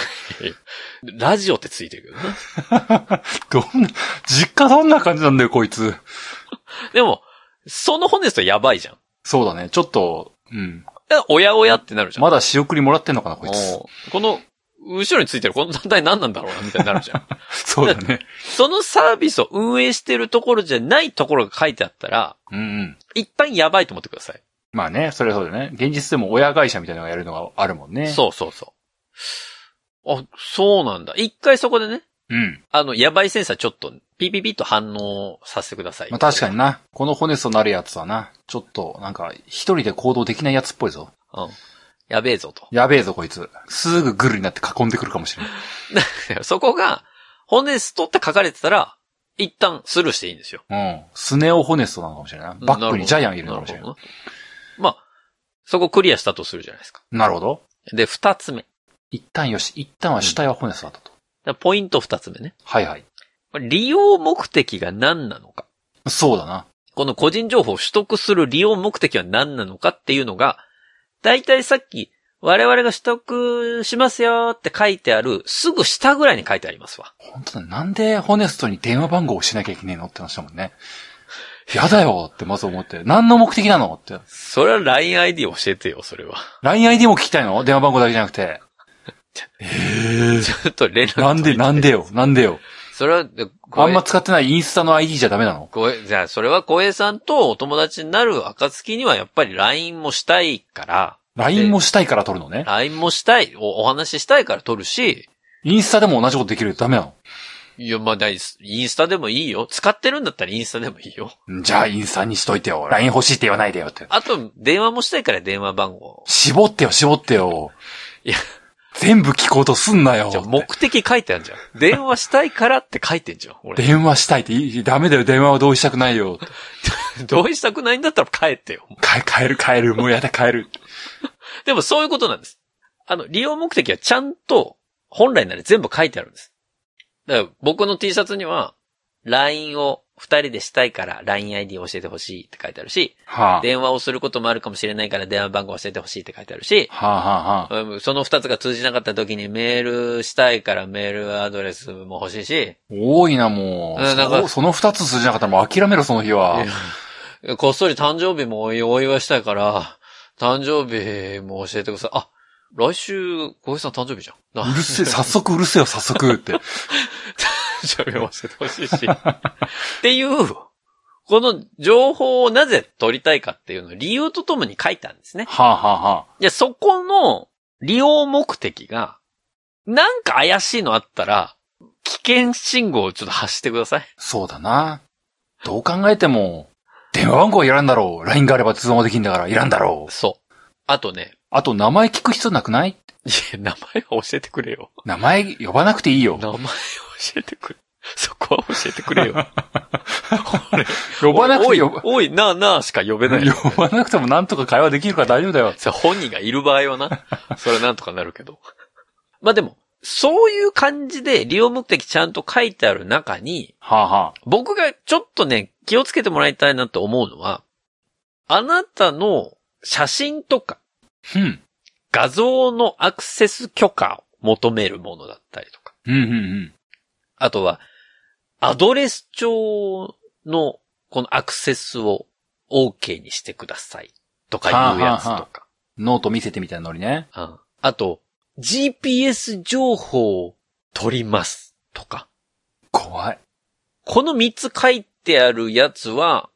[laughs] ラジオってついてるけどな。[laughs] どんな、実家どんな感じなんだよ、こいつ。でも、そのホネストやばいじゃん。そうだね。ちょっと、うん。えおやおやってなるじゃん。まだ仕送りもらってんのかな、こいつ。この、後ろについてるこの団体何なんだろうな、みたいになるじゃん。そうだね。そのサービスを運営してるところじゃないところが書いてあったら、うんうん。一旦やばいと思ってください。まあね、それはそうだよね。現実でも親会社みたいなのがやるのがあるもんね。そうそうそう。あ、そうなんだ。一回そこでね、う。うん。あの、やばいセンサーちょっと、ピピピッと反応させてください。まあ確かにな。この骨となるやつはな、ちょっと、なんか、一人で行動できないやつっぽいぞ。うん。やべえぞと。やべえぞ、こいつ。すぐグルになって囲んでくるかもしれない。[laughs] そこが、ホネストって書かれてたら、一旦スルーしていいんですよ。うん。スネオホネストなのかもしれない。バックにジャイアンいるのかもしれない。なそこクリアしたとするじゃないですか。なるほど。で、二つ目。一旦よし。一旦は主体はホネストだったと。でポイント二つ目ね。はいはい。利用目的が何なのか。そうだな。この個人情報を取得する利用目的は何なのかっていうのが、だいたいさっき、我々が取得しますよって書いてある、すぐ下ぐらいに書いてありますわ。本当だ。なんでホネストに電話番号をしなきゃいけねえのって話だもんね。やだよってまず思って。何の目的なのって。それは LINEID 教えてよ、それは。LINEID も聞きたいの？電話番号だけじゃなくて。[laughs] ちょっと連絡なんで、なんでよ？なんでよ？それは、あんま使ってないインスタの ID じゃダメなの？じゃあ、それは小江さんとお友達になる暁にはやっぱり LINE もしたいから、?LINE もしたいから撮るのね。LINE もしたい、おお話ししたいから撮るし、インスタでも同じことできるダメなのいや、まあ、インスタでもいいよ。使ってるんだったらインスタでもいいよ。じゃあインスタにしといてよ。LINE 欲しいって言わないでよって。あと、電話もしたいから電話番号。絞ってよ、絞ってよ。いや、全部聞こうとすんなよ。じゃあ目的書いてあるじゃん。電話したいからって書いてんじゃん。俺。電話したいっていい、ダメだよ、電話は同意したくないよ。[laughs] 同意したくないんだったら帰ってよ。か帰る、帰る、もうやだ、帰る。でもそういうことなんです。あの、利用目的はちゃんと、本来なら全部書いてあるんです。だから僕の T シャツには、LINE を二人でしたいから LINEID 教えてほしいって書いてあるし、はあ。電話をすることもあるかもしれないから電話番号教えてほしいって書いてあるし、はあ、はあ、その二つが通じなかった時にメールしたいからメールアドレスも欲しいし、多いな、もう。うんなんかそその二つ通じなかったらもう諦めろ、その日は。こっそり誕生日もお祝いしたいから、誕生日も教えてください。あ、来週、小平さん誕生日じゃん。なうるせえ、早速うるせえよ、早速って。誕生日も教えてほしいし。っていう、この情報をなぜ取りたいかっていうのを理由とともに書いたんですね。はあ、はあ、はあ。じゃそこの利用目的が、なんか怪しいのあったら、危険信号をちょっと発してください。そうだな。どう考えても、電話番号はいらんだろう。LINE があれば通話もできんだから、いらんだろう。そう。あとね、あと、名前聞く必要なくない？いや、名前は教えてくれよ。名前呼ばなくていいよ。名前を教えてくれ。そこは教えてくれよ。呼ばなくおい、て呼ば、おい、なあなあしか呼べない。呼ばなくてもなんとか会話できるから大丈夫だよ。本人がいる場合はな。それはなんとかなるけど。まあでも、そういう感じで利用目的ちゃんと書いてある中に、はあ、は僕がちょっとね、気をつけてもらいたいなと思うのは、あなたの写真とかあ。うん。画像のアクセス許可を求めるものだったりとか、うん、うん、うん。あとは、アドレス帳のこのアクセスを OK にしてくださいとかいうやつとか、はあはノート見せてみたいなノリね。うんあと、GPS 情報を取りますとか。怖い。この3つ書いてあるやつは、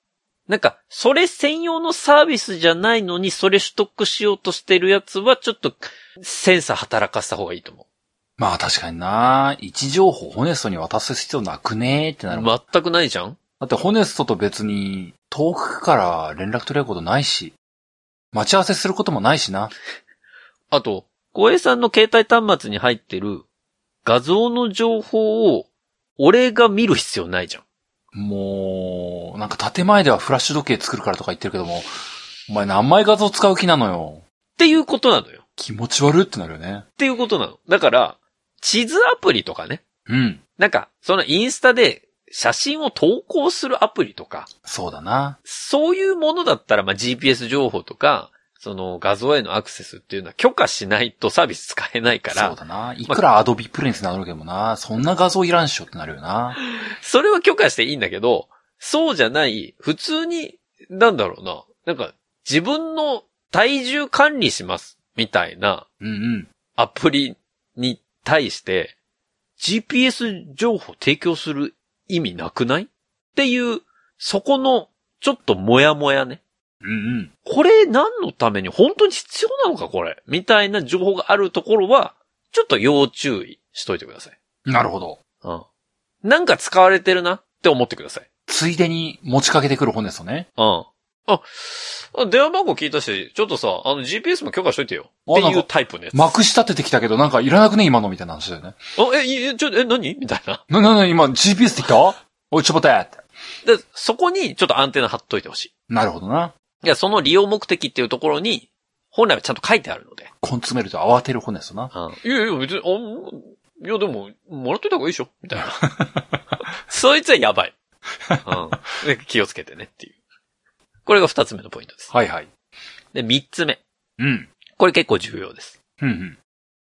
なんか、それ専用のサービスじゃないのに、それ取得しようとしてるやつは、ちょっと、センサー働かせた方がいいと思まあ確かにな。位置情報ホネストに渡す必要なくねーってなる。全くないじゃんだってホネストと別に遠くから連絡取れることないし、待ち合わせすることもないしな。あと、小江さんの携帯端末に入ってる画像の情報を、俺が見る必要ないじゃん。もう、なんか建前ではフラッシュ時計作るからとか言ってるけども、お前何枚画像使う気なのよ。っていうことなのよ。気持ち悪ってなるよね。っていうことなの。だから、地図アプリとかね。うん。なんか、そのインスタで写真を投稿するアプリとか、そうだな。そういうものだったら、まあ、GPS 情報とか、その画像へのアクセスっていうのは許可しないとサービス使えないから、そうだな。いくらアドビプレンスなるけどもな、そんな画像いらんっしょってなるよな。それは許可していいんだけど、そうじゃない、普通に、なんだろうな、なんか、自分の体重管理します、みたいなうんうん。アプリに対して、GPS 情報提供する意味なくない？っていう、そこの、ちょっともやもやね。うんうん。これ何のために本当に必要なのかこれみたいな情報があるところは、ちょっと要注意しといてください。なるほど。うん。なんか使われてるなって思ってください。ついでに持ちかけてくる本ですよね。うん。あ、あ電話番号聞いたし、ちょっとさ、あの GPS も許可しといてよ。っていうタイプのやつ。まくし立ててきたけど、なんかいらなくね今のみたいな話だよね。あ、え、いちょ、え、何？みたいな。な、な、な、今 GPS って言った？おい、ちょぼてって。で、そこにちょっとアンテナ張っといてほしい。なるほどな。いや、その利用目的っていうところに、本来はちゃんと書いてあるので。根詰めると慌てる本ですよな。うん。いやいや、別に、あ、いや、でも、もらっといた方がいいでしょみたいな。[laughs] そいつはやばい。うんで。気をつけてねっていう。これが二つ目のポイントです。はいはい。で、三つ目。うん。これ結構重要です。うんうん。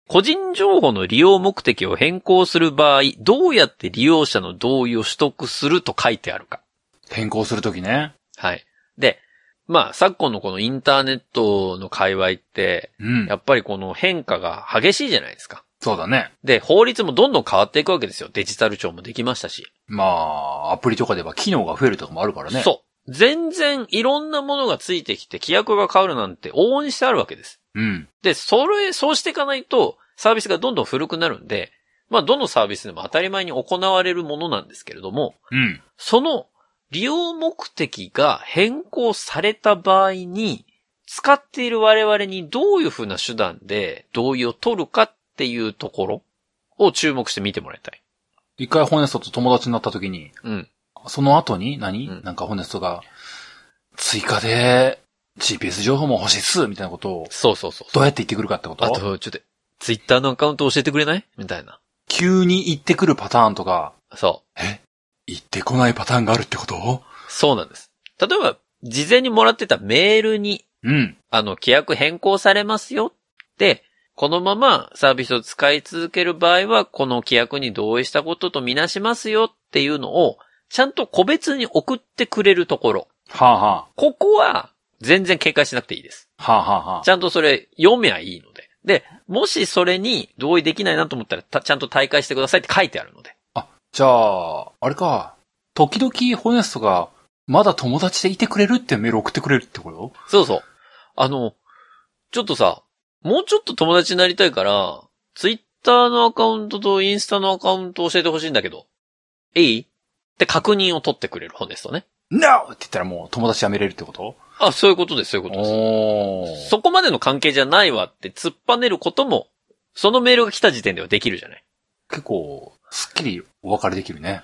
個人情報の利用目的を変更する場合、どうやって利用者の同意を取得すると書いてあるか。変更するときね。はい。で、まあ、昨今のこのインターネットの界隈って、うんや。っぱりこの変化が激しいじゃないですか。そうだね。で、法律もどんどん変わっていくわけですよ。デジタル庁もできましたし。まあ、アプリとかでは機能が増えるとかもあるからね。そう。全然いろんなものがついてきて規約が変わるなんて往々にしてあるわけです。う。うん。で、それ、そうしていかないと、サービスがどんどん古くなるんで、まあ、どのサービスでも当たり前に行われるものなんですけれども、うん。その利用目的が変更された場合に、使っている我々にどういうふうな手段で同意を取るかっていうところを注目して見てもらいたい。一回ホネストと友達になったときに、うん。その後に何、うんなんかホネストが、追加で GPS 情報も欲しいっすみたいなことを、そうそうそう。どうやって言ってくるかってこと？あと、ちょっと、ツイッターのアカウント教えてくれない？みたいな。急に言ってくるパターンとか、そう。言ってこないパターンがあるってこと？そうなんです。例えば、事前にもらってたメールに、うん。あの、規約変更されますよって、このままサービスを使い続ける場合は、この規約に同意したこととみなしますよっていうのを、ちゃんと個別に送ってくれるところ。はあはここは、全然警戒しなくていいです。あ。はあはあはあち。ゃんとそれ読めばいいので。で、もしそれに同意できないなと思ったら、たちゃんと大会してくださいって書いてあるので。じゃあ、あれか。時々ホネストが、まだ友達でいてくれるってメール送ってくれるってこと？そうそう。あの、ちょっとさ、もうちょっと友達になりたいから、ツイッターのアカウントとインスタのアカウント教えてほしいんだけど、いい？って確認を取ってくれる本ですとね。?No! って言ったらもう友達辞めれるってこと？あ、そういうことです、そういうことです。そこまでの関係じゃないわって突っぱねることも、そのメールが来た時点ではできるじゃない。結構、すっきりお別れできるね。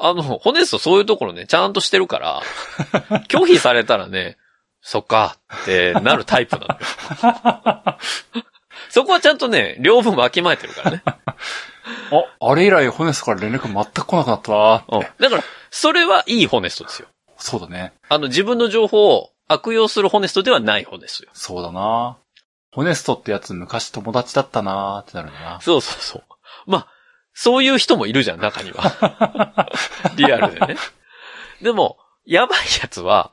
あの、ホネストそういうところね、ちゃんとしてるから、[laughs] 拒否されたらね、そっかってなるタイプなのよ。[laughs] そこはちゃんとね、両分わきまえてるからね。あ、あれ以来ホネストから連絡全く来なくなったな。うん。だから、それはいいホネストですよ。そうだね。あの、自分の情報を悪用するホネストではないホネストよ。そうだな。ホネストってやつ昔友達だったなってなるんだな。そうそうそう。まあ、そういう人もいるじゃん、中には。[laughs] リアルでね。でも、やばいやつは、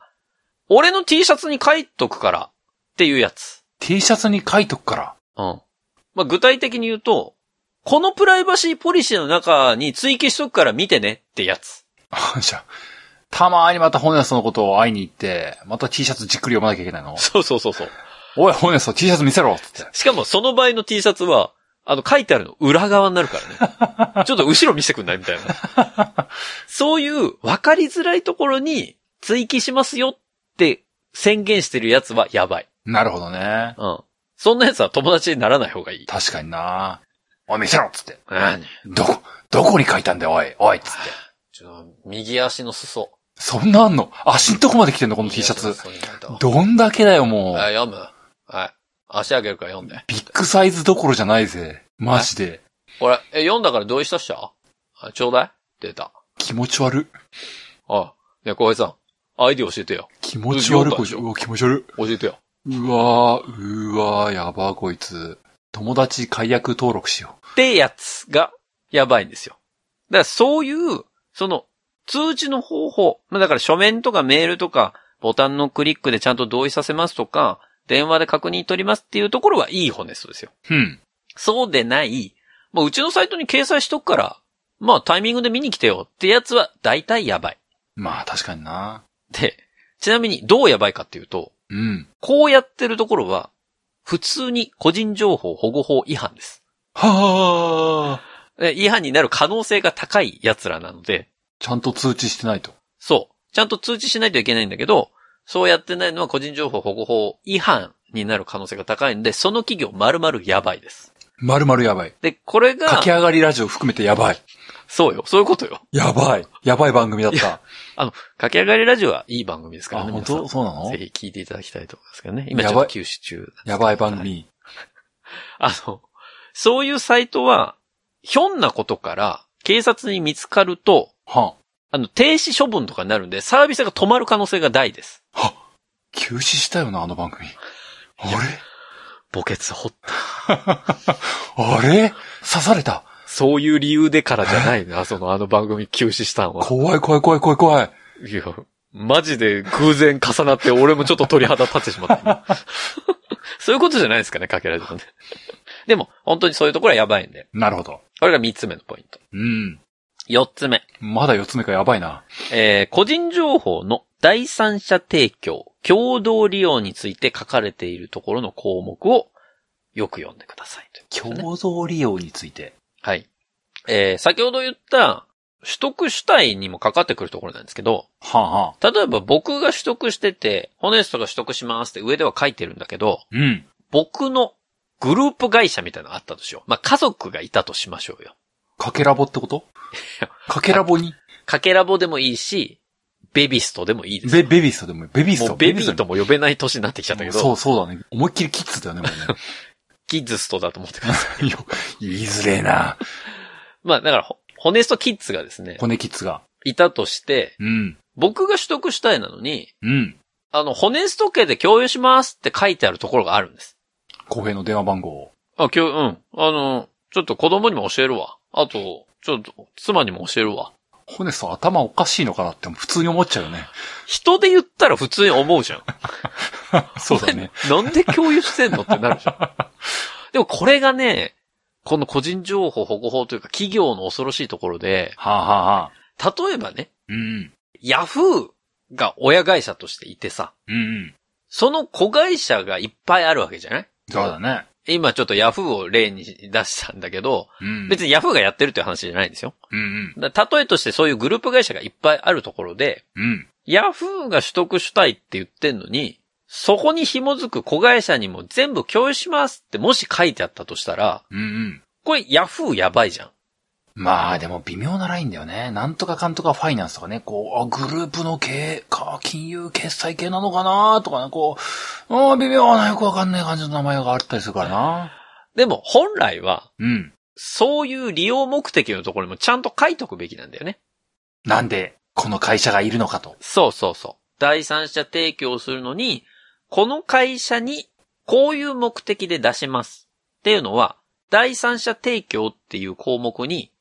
俺の T シャツに書いとくからっていうやつ。T シャツに書いとくから。うん。まあ、具体的に言うと、このプライバシーポリシーの中に追記しとくから見てねってやつ。あ [laughs] じゃあ、たまーにまたホネストのことを会いに行って、また T シャツじっくり読まなきゃいけないの？そうそうそうそう。おい、ホネスト T シャツ見せろつって。しかもその場合の T シャツは、あの書いてあるの裏側になるからね。[laughs] ちょっと後ろ見せてくんないみたいな。そういう分かりづらいところに追記しますよって宣言してるやつはやばい。なるほどね。うん。そんなやつは友達にならない方がいい。確かにな。おい、見せろっつって。何？どこ、どこに書いたんだよ、おい、おいっつって。ちょ右足の裾。そんなあんの？足んとこまで来てんの、この T シャツ。どんだけだよ、もう。はい、読む。はい。足上げるから読んで。ビッグクサイズどころじゃないぜ。マジで。俺、え、読んだから同意したっしょ？あちょうだいデータ。気持ち悪い。あ、ねえ、小平さん。アイディ教えてよ。気持ち悪い、こいつうわ、気持ち悪い。教えてよ。うわー、うわー、やばーこいつ。友達解約登録しよってやつがやばいんですよ。だからそういう、その、通知の方法。まあだから書面とかメールとか、ボタンのクリックでちゃんと同意させますとか、電話で確認取りますっていうところはいいホネストですよ。う。うん。そうでない、もううちのサイトに掲載しとくから、まあタイミングで見に来てよってやつは大体やばい。まあ、確かにな。で、ちなみにどうやばいかっていうと、うん。こうやってるところは、普通に個人情報保護法違反です。はー。で違反になる可能性が高い奴らなので、ちゃんと通知してないと。そう。ちゃんと通知しないといけないんだけど、そうやってないのは個人情報保護法違反になる可能性が高いんで、その企業丸々やばいです。まるまるやばい。で、これが駆、け上がりラジオ含めてやばい。そうよ、そういうことよ。やばい。やばい番組だった。あの、駆け上がりラジオはいい番組ですかあ、らね。本当？そうなの？ぜひ聞いていただきたいと思いますけどね。今ちょっと休止中。やばい番組。あの、そういうサイトは、ひょんなことから警察に見つかると、はあの、停止処分とかになるんで、サービスが止まる可能性が大です。は休止したよな、あの番組。あれ？墓穴掘った。[laughs] あれ？刺された。そういう理由でからじゃないな、そのあの番組休止したんは。怖い怖い怖い怖い怖い。いや、マジで偶然重なって俺もちょっと鳥肌立ってしまった今。[laughs] そういうことじゃないですかね、かけられてもね。でも、本当にそういうところはやばいんで。なるほど。これが三つ目のポイント。うん。四つ目。まだ四つ目かやばいな。えー、個人情報の第三者提供、共同利用について書かれているところの項目をよく読んでくださいといね、共同利用について。はい。えー、先ほど言った、取得主体にもかかってくるところなんですけど、はあ、はあ、例えば僕が取得してて、ホネストが取得しますって上では書いてるんだけど、うん。僕のグループ会社みたいなのがあったとしよう。まあ、家族がいたとしましょうよ。かけラボってこと？かけラボに？かけラボでもいいし、ベビストでもいいですベ、よ。ベビーストでもいいベビーストもうベビースとも呼べない年になってきちゃったけど、そうそうだね。思いっきりキッズだよね、も [laughs] キッズストだと思ってください。[laughs] 言いづれえな。まあ、だからホ、ホネストキッズがですね、骨キッズが。いたとして、うん。僕が取得したいなのに、うん。あの、ホネスト系で共有しますって書いてあるところがあるんです。公平の電話番号を。あ、今日、うん。あの、ちょっと子供にも教えるわ。あと、ちょっと、妻にも教えるわ。骨さん頭おかしいのかなって普通に思っちゃうよね。人で言ったら普通に思うじゃん。[laughs] そうだね。なんで共有してんのってなるじゃん。[laughs] でもこれがね、この個人情報保護法というか企業の恐ろしいところで、はあ、はあはあ、例えばね、うん。ヤフーが親会社としていてさ、うんうん。その子会社がいっぱいあるわけじゃない？そうだね。今ちょっとヤフーを例に出したんだけど、うん。別にヤフーがやってるっていう話じゃないんですよ。うんうん。だ例えとしてそういうグループ会社がいっぱいあるところで、うん。ヤフーが取得したいって言ってんのに、そこに紐づく子会社にも全部共有しますってもし書いてあったとしたら、うんうん。これヤフーやばいじゃん。まあでも微妙なラインだよね。なんとかかんとかファイナンスとかね、こう、あ、グループの経営か、金融決済系なのかなとかね、こう、あ微妙なよくわかんない感じの名前があったりするからな。でも本来は、うん。そういう利用目的のところにもちゃんと書いとくべきなんだよね。なんで、この会社がいるのかと。そうそうそう。第三者提供するのに、この会社にこういう目的で出しますっていうのは、第三者提供っていう項目に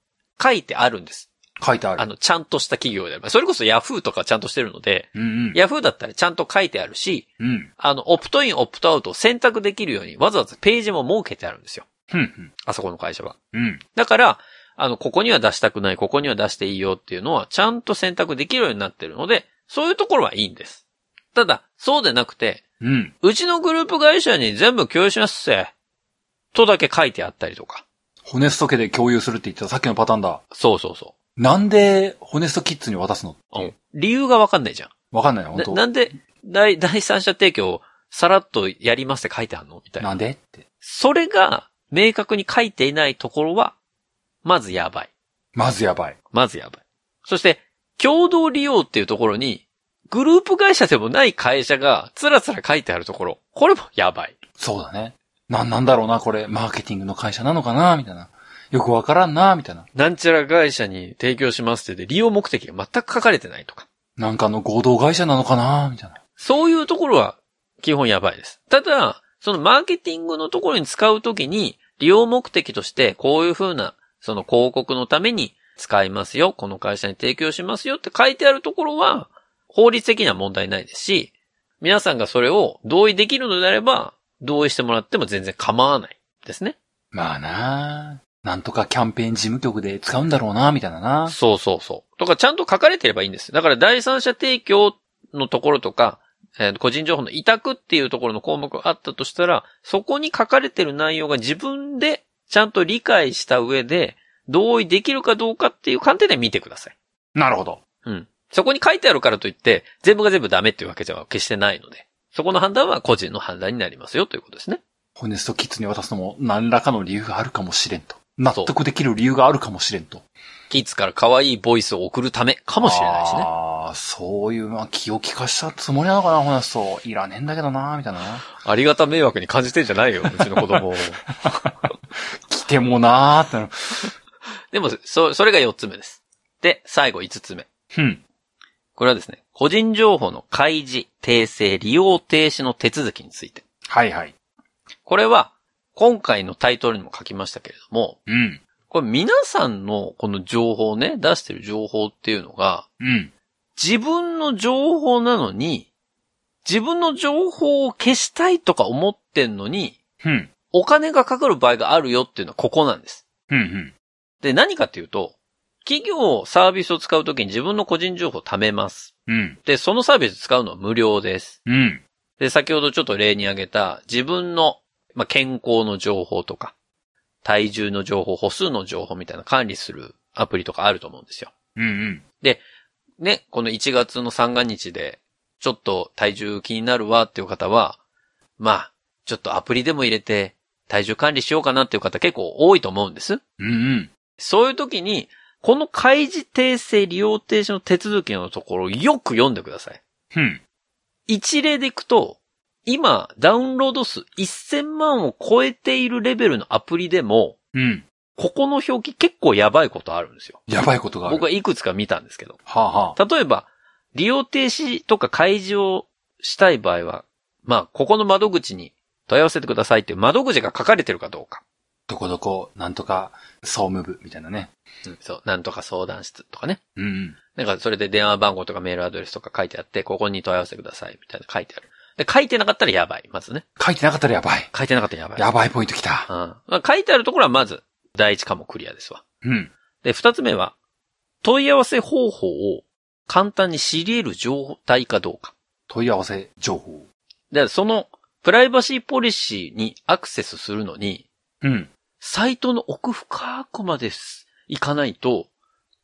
書いてあるんです。書いてある。あの、ちゃんとした企業であれば。それこそヤフーとかちゃんとしてるので、うんうん。ヤフーだったらちゃんと書いてあるし、うん。あの、オプトイン、オプトアウトを選択できるようにわざわざページも設けてあるんですよ。ふんふん。あそこの会社は。うん。だから、あの、ここには出したくない、ここには出していいよっていうのは、ちゃんと選択できるようになってるので、そういうところはいいんです。ただ、そうでなくて、うん。うちのグループ会社に全部共有しますせ。とだけ書いてあったりとか。ホネスト家で共有するって言ってたさっきのパターンだ。そうそうそなんで、ホネストキッズに渡すの？う。うん。理由がわかんないじゃん。わかんないよ、本な当なんで、第、第三者提供をさらっとやりますって書いてあるの？みたいな。なんでって。それが、明確に書いていないところは、まずやばい。まずやばい。まずやばい。そして、共同利用っていうところに、グループ会社でもない会社がつらつら書いてあるところ、これもやばい。そうだね。なんなんだろうな、これ。マーケティングの会社なのかなみたいな。よくわからんな、みたいな。なんちゃら会社に提供しますってて利用目的が全く書かれてないとか。なんかの合同会社なのかなみたいな。そういうところは基本やばいです。ただ、そのマーケティングのところに使うときに、利用目的としてこういう風な、その広告のために使いますよ、この会社に提供しますよって書いてあるところは、法律的には問題ないですし、皆さんがそれを同意できるのであれば、同意してもらっても全然構わないですね。まあななんとかキャンペーン事務局で使うんだろうな、みたいなな。そうそうそう。とかちゃんと書かれてればいいんです。だから第三者提供のところとか、えー個人情報の委託っていうところの項目があったとしたら、そこに書かれてる内容が自分でちゃんと理解した上で、同意できるかどうかっていう観点で見てください。なるほど。うん。そこに書いてあるからといって、全部が全部ダメっていうわけじゃ決してないので、そこの判断は個人の判断になりますよということですね。ホネストキッズに渡すのも何らかの理由があるかもしれんと。納得できる理由があるかもしれんと。キッズから可愛いボイスを送るためかもしれないしね。ああ、そういう、まあ、気を利かしたつもりなのかな、ホネスト。いらねえんだけどな、みたいなな。ありがた迷惑に感じてんじゃないよ、うちの子供を。[laughs] 来てもなーってな。でも、そ、それが4つ目です。で、最後5つ目。うん。これはですね、個人情報の開示、訂正、利用停止の手続きについて。はいはい。これは、今回のタイトルにも書きましたけれども、うん。これ皆さんのこの情報ね、出してる情報っていうのが、うん。自分の情報なのに、自分の情報を消したいとか思ってんのに、うん。お金がかかる場合があるよっていうのはここなんです。うん。うん。で、何かっていうと、企業サービスを使うときに自分の個人情報を貯めます。うん。で、そのサービス使うのは無料です。うん。で、先ほどちょっと例に挙げた自分の、まあ、健康の情報とか、体重の情報、歩数の情報みたいな管理するアプリとかあると思うんですよ。うん。ね、この1月の三が日で、ちょっと体重気になるわっていう方は、まあ、ちょっとアプリでも入れて体重管理しようかなっていう方結構多いと思うんです。うん。うん。そういう時に、この開示訂正利用停止の手続きのところをよく読んでください。うん。一例でいくと、今、ダウンロード数1000万を超えているレベルのアプリでも、うん。ここの表記結構やばいことあるんですよ。やばいことがある。僕はいくつか見たんですけど。はあ、はあ。例えば、利用停止とか開示をしたい場合は、まあ、ここの窓口に問い合わせてくださいっていう窓口が書かれてるかどうか。どこどこ、なんとか、総務部、みたいなね。うん、そう、なんとか相談室とかね。うんうん。なんかそれで電話番号とかメールアドレスとか書いてあって、ここに問い合わせてくださいみたいな書いてある。で、書いてなかったらやばい。まずね。書いてなかったらやばい。書いてなかったらやばい。やばいポイントきた。うん。まあ、書いてあるところはまず、第一科目クリアですわ。うん。で、二つ目は、問い合わせ方法を簡単に知り得る状態かどうか。問い合わせ情報。で、その、プライバシーポリシーにアクセスするのに、うん。サイトの奥深くまです行かないと、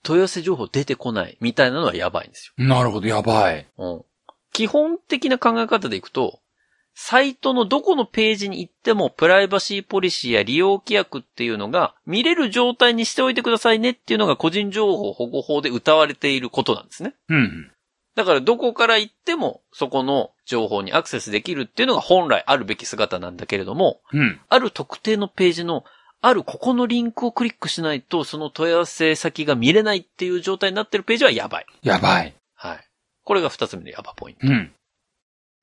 問い合わせ情報出てこないみたいなのはやばいんですなるほど、やばい。よ。うん。基本的な考え方でいくと、サイトのどこのページに行ってもプライバシーポリシーや利用規約っていうのが見れる状態にしておいてくださいねっていうのが個人情報保護法で謳われていることなんですね。うん。だからどこから行ってもそこの情報にアクセスできるっていうのが本来あるべき姿なんだけれども、うん。ある特定のページのあるここのリンクをクリックしないとその問い合わせ先が見れないっていう状態になってるページはやばい。やばい。はい。これが二つ目のやばポイント。うん。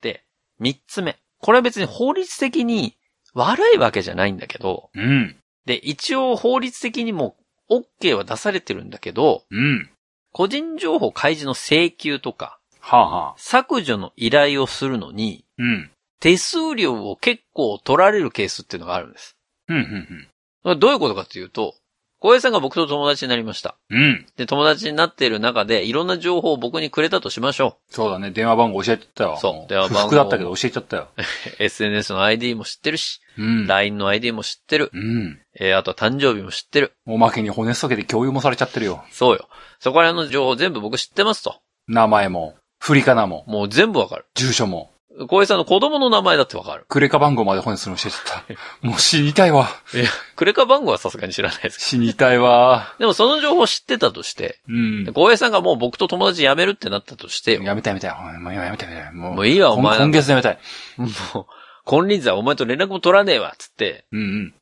で、三つ目。これは別に法律的に悪いわけじゃないんだけど、うん。で、一応法律的にも OK は出されてるんだけど、うん。個人情報開示の請求とか、はあ、はあ。削除の依頼をするのに、うん。手数料を結構取られるケースっていうのがあるんです。うん。うん。これどういうことかっていうと、小江さんが僕と友達になりました。うん。で、友達になっている中で、いろんな情報を僕にくれたとしましょそうだね。電話番号教えてったよ。そうも電話番号不服だったけど教えちゃったよ。う。SNS の ID も知ってるし、うん。LINE の ID も知ってる。うん。えーあとは誕生日も知ってる。おまけに骨そけで共有もされちゃってるよ。そうよ。そこら辺の情報全部僕知ってますと。名前も、振り仮名も、もう全部わかる。住所も、小江さんの子供の名前だってわかる。クレカ番号まで骨するの教えちゃった。[laughs] もう死にたいわ。いや、クレカ番号はさすがに知らないですけ死にたいわ。ど。でもその情報知ってたとして、うん。小江さんがもう僕と友達辞めるってなったとしてよ。やめたいやめたい。もうやめたいやめたい。もうもういいわお前今今月でやめたい。もう、金輪際お前と連絡も取らねえわ、つって、うんうん。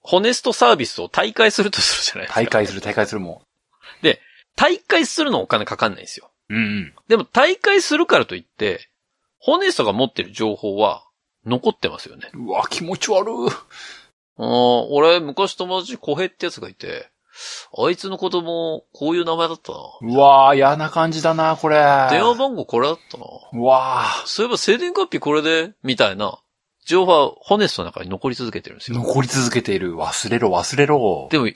ホネストサービスを大会するとするじゃないですか。大会する、大会するも大会するのお金かかんないんですよ。ん。うんうん。でも大会するからといって、ホネストが持ってる情報は残ってますよね。うわ、気持ち悪い。あー俺、昔友達小平ってやつがいて、あいつの子供、こういう名前だったな。うわ嫌な感じだな、これ。電話番号これだったな。うわそういえば生年月日これで、みたいな、情報はホネストの中に残り続けてるんですよ。残り続けている。忘れろ、忘れろ。でも、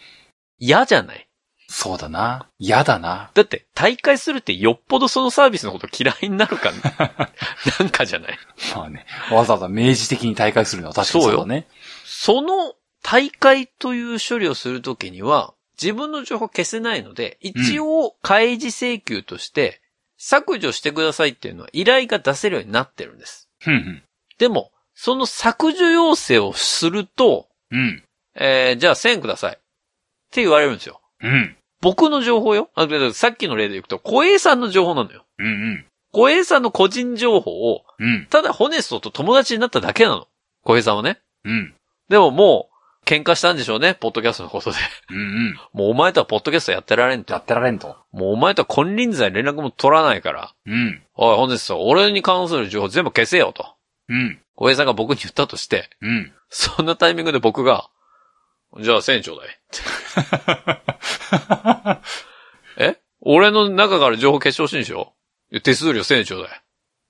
嫌じゃない？そうだな。嫌だな。だって、大会するってよっぽどそのサービスのこと嫌いになるか、[laughs] なんかじゃない？まあね。わざわざ明示的に大会するのは確かにそうだね。その大会という処理をするときには、自分の情報消せないので、一応開示請求として、削除してくださいっていうのは依頼が出せるようになってるんです。ふんふん。でも、その削除要請をすると、うん。えー、じゃあ1000ください。って言われるんですよ。うん。僕の情報よ。あさっきの例で言うと、小平さんの情報なのよ。うんうん。小平さんの個人情報を、うん。ただホネストと友達になっただけなの。小平さんはね。うん。でももう、喧嘩したんでしょうね、ポッドキャストのことで。うんうん。[laughs] もうお前とはポッドキャストやってられんとや。ってられんと。もうお前とは金輪際連絡も取らないから。うん。おい、ホネスト、俺に関する情報全部消せよと。うん。小平さんが僕に言ったとして、うん。そんなタイミングで僕が、じゃあ1000ちょうだい。[laughs] え？俺の中から情報消してほしいんでしょ？手数料1000ちょうだい。っ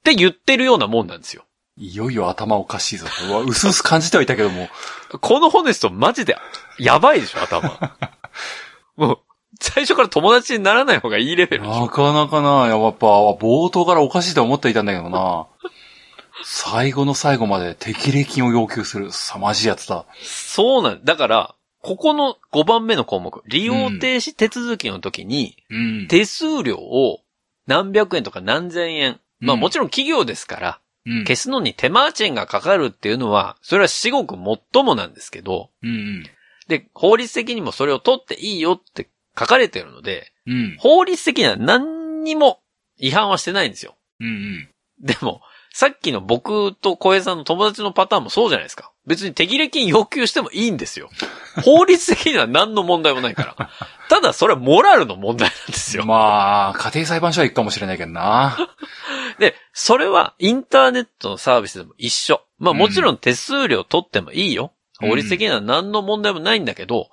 て言ってるようなもんなんですよ。いよいよ頭おかしいぞ。うわ、うすうす感じてはいたけども。[laughs] このホネストマジで、やばいでしょ、頭。[laughs] もう、最初から友達にならない方がいいレベルでしょ。なかなかな、やっぱ、冒頭からおかしいと思っていたんだけどな。最後の最後まで適齢金を要求する凄まじいやつだ。そうなんだから、ここの5番目の項目、利用停止手続きの時に、うん。手数料を何百円とか何千円。まあうんもちろん企業ですから、うん。消すのに手間賃がかかるっていうのは、それは至極もっともなんですけど、うんで、法律的にもそれを取っていいよって書かれてるので。法律的には何にも違反はしてないんですよ。[laughs] でも、さっきの僕と小江さんの友達のパターンもそうじゃないですか。別に適齢金要求してもいいんですよ。[laughs] 法律的には何の問題もないから。ただそれはモラルの問題なんですよ。まあ、家庭裁判所は行くかもしれないけどな。[laughs] で、それはインターネットのサービスでも一緒。まあもちろん手数料取ってもいいよ。うん法律的には何の問題もないんだけど、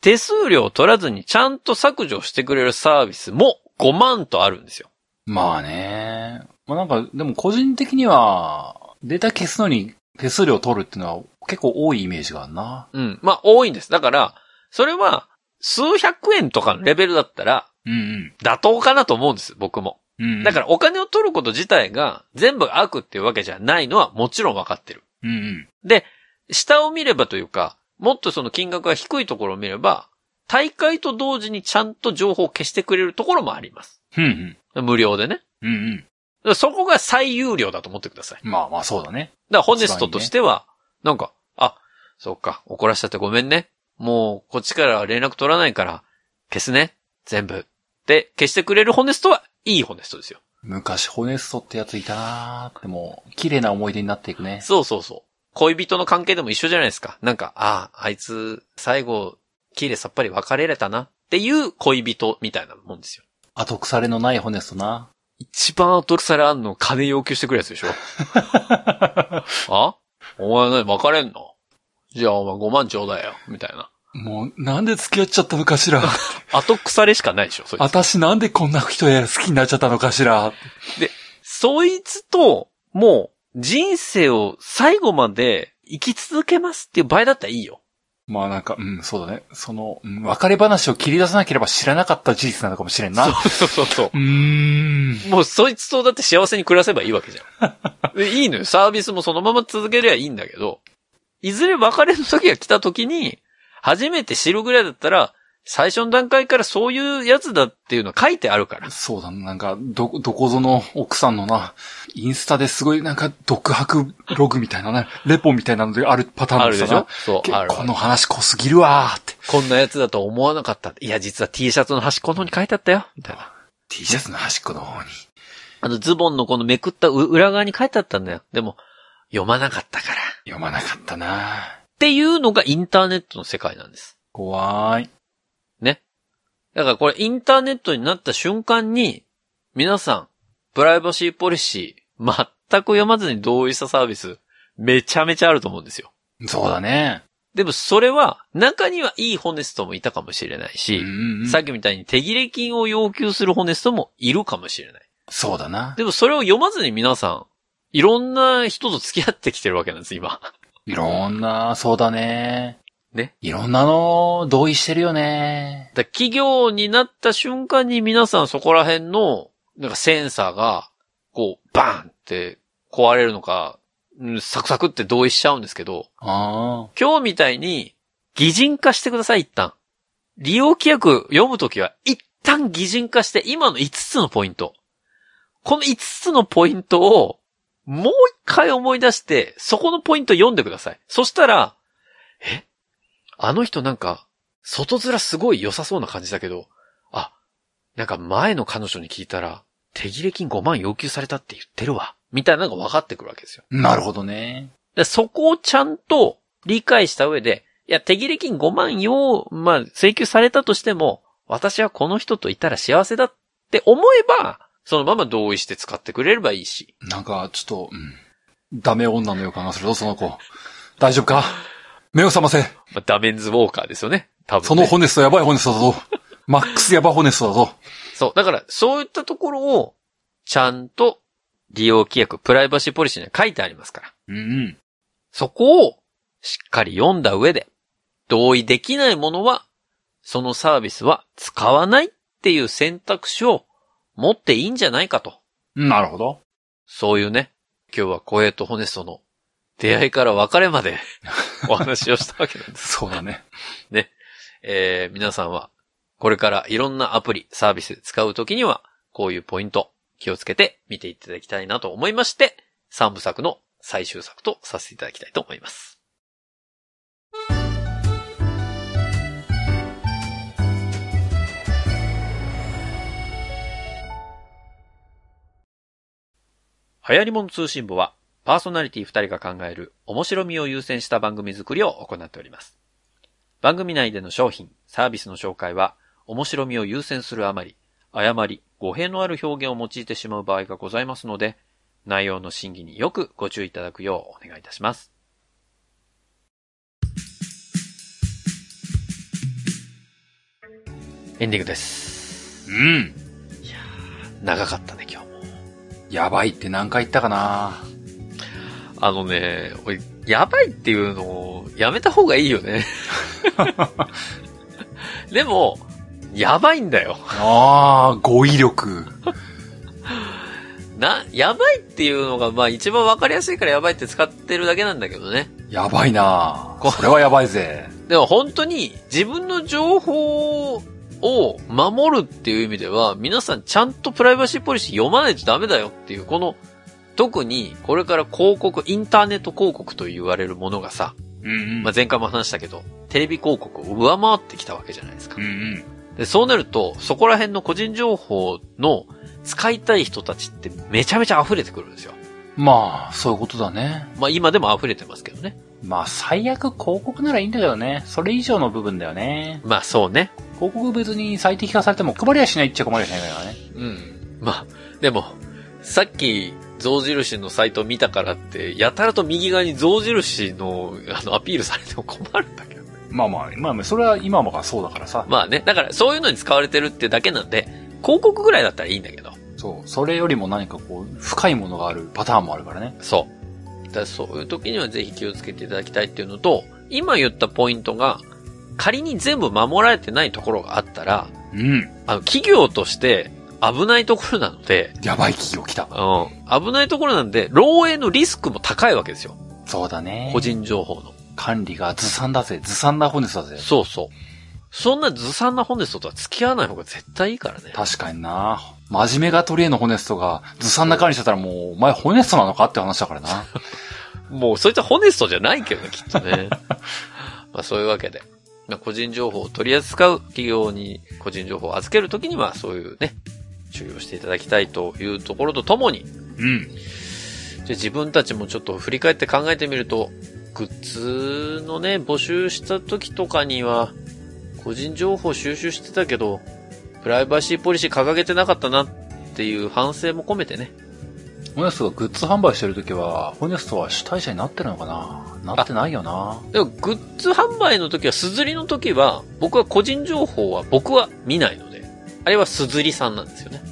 手数料を取らずにちゃんと削除してくれるサービスも5万とあるんですよ。まあね。まあなんか、でも個人的には、データ消すのに手数料を取るっていうのは結構多いイメージがあるな。うん。まあ多いんです。だから、それは数百円とかのレベルだったらうん妥当かなと思うんです、僕も。うん。うん。だからお金を取ること自体が全部悪っていうわけじゃないのはもちろんわかってる。うんうん。で、下を見ればというか、もっとその金額が低いところを見れば、大会と同時にちゃんと情報を消してくれるところもあります。うんうん。無料でね。うんうん。そこが最有料だと思ってください。だかまあまあそうだね。らホネストとしては、なんか、あ、そうか、怒らしちゃってごめんね。もう、こっちからは連絡取らないから、消すね。全部。で、消してくれるホネストはいいホネストですよ。昔ホネストってやついたなーってもう、綺麗な思い出になっていくね。そうそうそう。恋人の関係でも一緒じゃないですか。なんか、ああ、あいつ、最後、綺麗さっぱり別れれたなっていう恋人みたいなもんですよ。後腐れのないホネストな。一番後腐れあんの金要求してくるやつでしょ？[laughs] あ？お前何別れんの？じゃあお前5万ちょうだいよ。みたいな。もう、なんで付き合っちゃったのかしら。[laughs] 後腐れしかないでしょそいつ。私なんでこんな人や好きになっちゃったのかしら。そいつと、もう、人生を最後まで生き続けますっていう場合だったらいいよ。まあなんか、うん、そうだね。その、うん別れ話を切り出さなければ知らなかった事実なのかもしれんな。うそうそうそう。ーん。もうそいつとだって幸せに暮らせばいいわけじゃん。[laughs] でいいのよ。サービスもそのまま続けりゃいいんだけど、いずれ別れの時が来た時に、初めて知るぐらいだったら、最初の段階からそういうやつだっていうのは書いてあるから。そうだな、なんか、ど、どこぞの奥さんのな、インスタですごいなんか、独白ログみたいなね、[laughs] レポみたいなのであるパターンあるでしょ？そう、あるこの話濃すぎるわーって。こんなやつだと思わなかった。いや、実は T シャツの端っこの方に書いてあったよ。みたいな。T シャツの端っこの方に。あの、ズボンのこのめくったう裏側に書いてあったんだよ。でも、読まなかったから。読まなかったなっていうのがインターネットの世界なんです。怖い。ね。だからこれインターネットになった瞬間に、皆さん、プライバシーポリシー、全く読まずに同意したサービス、めちゃめちゃあると思うんですよ。そうだね。でもそれは、中にはいいホネストもいたかもしれないし、うんうんさっきみたいに手切れ金を要求するホネストもいるかもしれない。そうだな。でもそれを読まずに皆さん、いろんな人と付き合ってきてるわけなんです、今。いろんな、そうだね。ね。いろんなの、同意してるよね。だ企業になった瞬間に皆さんそこら辺の、なんかセンサーが、こう、バーンって壊れるのか、うんサクサクって同意しちゃうんですけど、あ今日みたいに、擬人化してください、一旦。利用規約読むときは、一旦擬人化して、今の5つのポイント。この5つのポイントを、もう一回思い出して、そこのポイント読んでください。そしたら、え？あの人なんか、外面すごい良さそうな感じだけど、あ、なんか前の彼女に聞いたら、手切れ金5万要求されたって言ってるわ。みたいなのが分かってくるわけですよ。あ。なるほどね。でそこをちゃんと理解した上で、いや、手切れ金5万要、まあ、請求されたとしても、私はこの人といたら幸せだって思えば、そのまま同意して使ってくれればいいし。なんか、ちょっと、うん。ダメ女の予感がするぞ、その子。大丈夫か？目を覚ませ。まあ、ダメンズウォーカーですよね。多分、ね。そのホネストやばいホネストだぞ。[laughs] マックスやばいホネストだぞ。そう。だから、そういったところを、ちゃんと利用規約、プライバシーポリシーには書いてありますから。うんうん。そこをしっかり読んだ上で、同意できないものは、そのサービスは使わないっていう選択肢を持っていいんじゃないかと。なるほど。そういうね、今日はコエとホネストの出会いから別れまで [laughs] お話をしたわけなんです。そうだね。えー、皆さんは、これからいろんなアプリ、サービスで使うときには、こういうポイント、気をつけて見ていただきたいなと思いまして、三部作の最終作とさせていただきたいと思います。流行り物通信部は、パーソナリティ2人が考える面白みを優先した番組作りを行っております。番組内での商品、サービスの紹介は、面白みを優先するあまり、誤り、語弊のある表現を用いてしまう場合がございますので、内容の審議によくご注意いただくようお願いいたします。エンディングです。うん。長かったね、今日も。やばいって何回言ったかなあのね、俺、やばいっていうのをやめた方がいいよね。[laughs] でも、やばいんだよ。ああ、語彙力。な、やばいっていうのが、まあ一番わかりやすいからやばいって使ってるだけなんだけどね。やばいなこそれはやばいぜ。でも本当に自分の情報を守るっていう意味では、皆さんちゃんとプライバシーポリシー読まないとダメだよっていう、この、特にこれから広告、インターネット広告と言われるものがさ、うんうん。まあ、前回も話したけど、テレビ広告を上回ってきたわけじゃないですかうん。うん。で、そうなると、そこら辺の個人情報の使いたい人たちってめちゃめちゃ溢れてくるんですよ。まあ、そういうことだね。まあ今でも溢れてますけどね。まあ、最悪広告ならいいんだけどね。それ以上の部分だよね。まあそうね。広告別に最適化されても配りはしないっちゃ困りはしないからね。うん。まあ、でも、さっき、象印のサイト見たからって、やたらと右側に象印の、あの、アピールされても困るんだけどね。まあまあ、まあまあ、それは今もがそうだからさ。まあね、だからそういうのに使われてるってだけなんで、広告ぐらいだったらいいんだけど。そう。それよりも何かこう、深いものがあるパターンもあるからね。そう。だそういう時にはぜひ気をつけていただきたいっていうのと、今言ったポイントが、仮に全部守られてないところがあったら、うん。あの、企業として危ないところなので、やばい企業来た。うん。危ないところなんで、漏洩のリスクも高いわけですよ。そうだね。個人情報の。管理がずさんだぜ。ずさんな本日だぜ。そうそう。そんなずさんなホネストとは付き合わない方が絶対いいからね。確かにな。真面目が取り柄のホネストが、ずさんな管理してたらもう、お前ホネストなのかって話だからな。[laughs] もう、そいつはホネストじゃないけどね、きっとね。[laughs] まあ、そういうわけで。まあ、個人情報を取り扱う企業に個人情報を預けるときには、そういうね、注意をしていただきたいというところとともに、うん。じゃあ自分たちもちょっと振り返って考えてみると、グッズのね、募集した時とかには、個人情報収集してたけど、プライバシーポリシー掲げてなかったなっていう反省も込めてね。ホネストがグッズ販売してるときは、ホネストは主体者になってるのかな？なってないよな。でも、グッズ販売の時は、すずりの時は、僕は個人情報は僕は見ないので、あれはすずりさんなんですよね。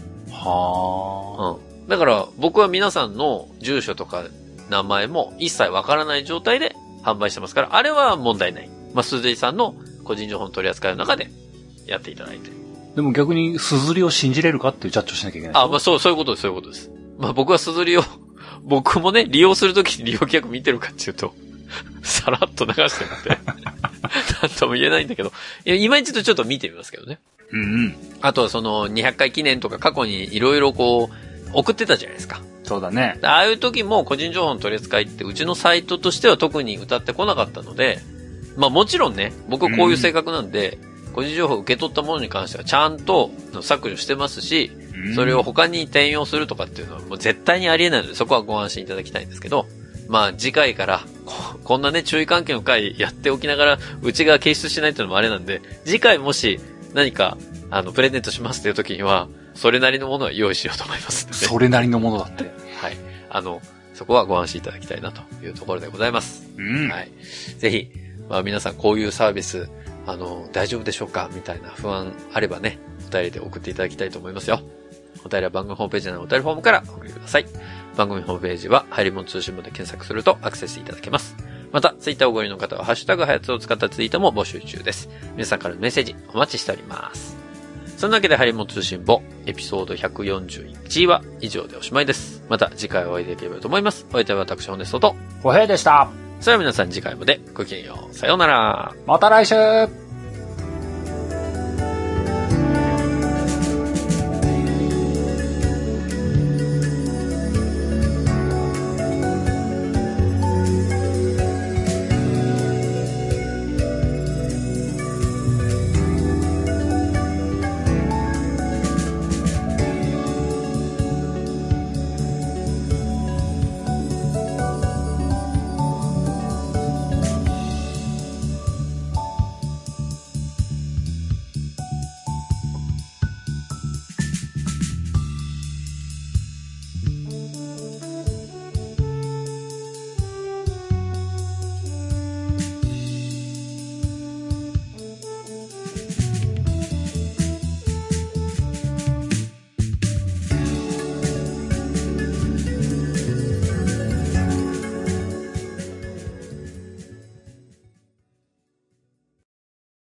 はうん。だから、僕は皆さんの住所とか名前も一切わからない状態で販売してますから、あれは問題ない。まあ、すずりさんの個人情報の取り扱いの中でやっていただいて。あ。でも逆に、すずりを信じれるかっていうジャッジをしなきゃいけない。あ、まあ、そう、そういうことです、そういうことです。まあ、僕はすずりを、[laughs] 僕もね、利用するときに [laughs] 利用規約見てるかっていうと、さらっと流してるんで、[laughs] なんとも言えないんだけど、いや、今一度ちょっと見てみますけどね。うんうん。あとはその200回記念とか過去にいろいろこう、送ってたじゃないですか。そうだね。ああいう時も個人情報の取り扱いってうちのサイトとしては特に歌ってこなかったので、まあもちろんね、僕はこういう性格なんで、個人情報を受け取ったものに関してはちゃんと削除してますし、それを他に転用するとかっていうのはもう絶対にありえないので、そこはご安心いただきたいんですけど、まあ次回からこ、こんなね、注意喚起の回やっておきながら、うちが掲出しないっていうのもあれなんで、次回もし何か、あの、プレゼントしますっていう時には、それなりのものは用意しようと思いますので。それなりのものだって。[laughs] はい。あの、そこはご安心いただきたいなというところでございます。うんはい。ぜひ、まあ皆さんこういうサービス、あの、大丈夫でしょうかみたいな不安あればね、お便りで送っていただきたいと思いますよ。お便りは番組ホームページのお便りフォームからお送りください。番組ホームページは、ハイリモン通信簿で検索するとアクセスいただけます。また、ツイッターをご利用の方は、ハッシュタグハヤツを使ったツイートも募集中です。皆さんからのメッセージお待ちしております。そんなわけで、ハリモン通信簿、エピソード141は以上でおしまいです。また次回お会いできればと思います。お相手は私、ホネストと、小平でした。それでは皆さん次回までごきげんよう。さようなら。また来週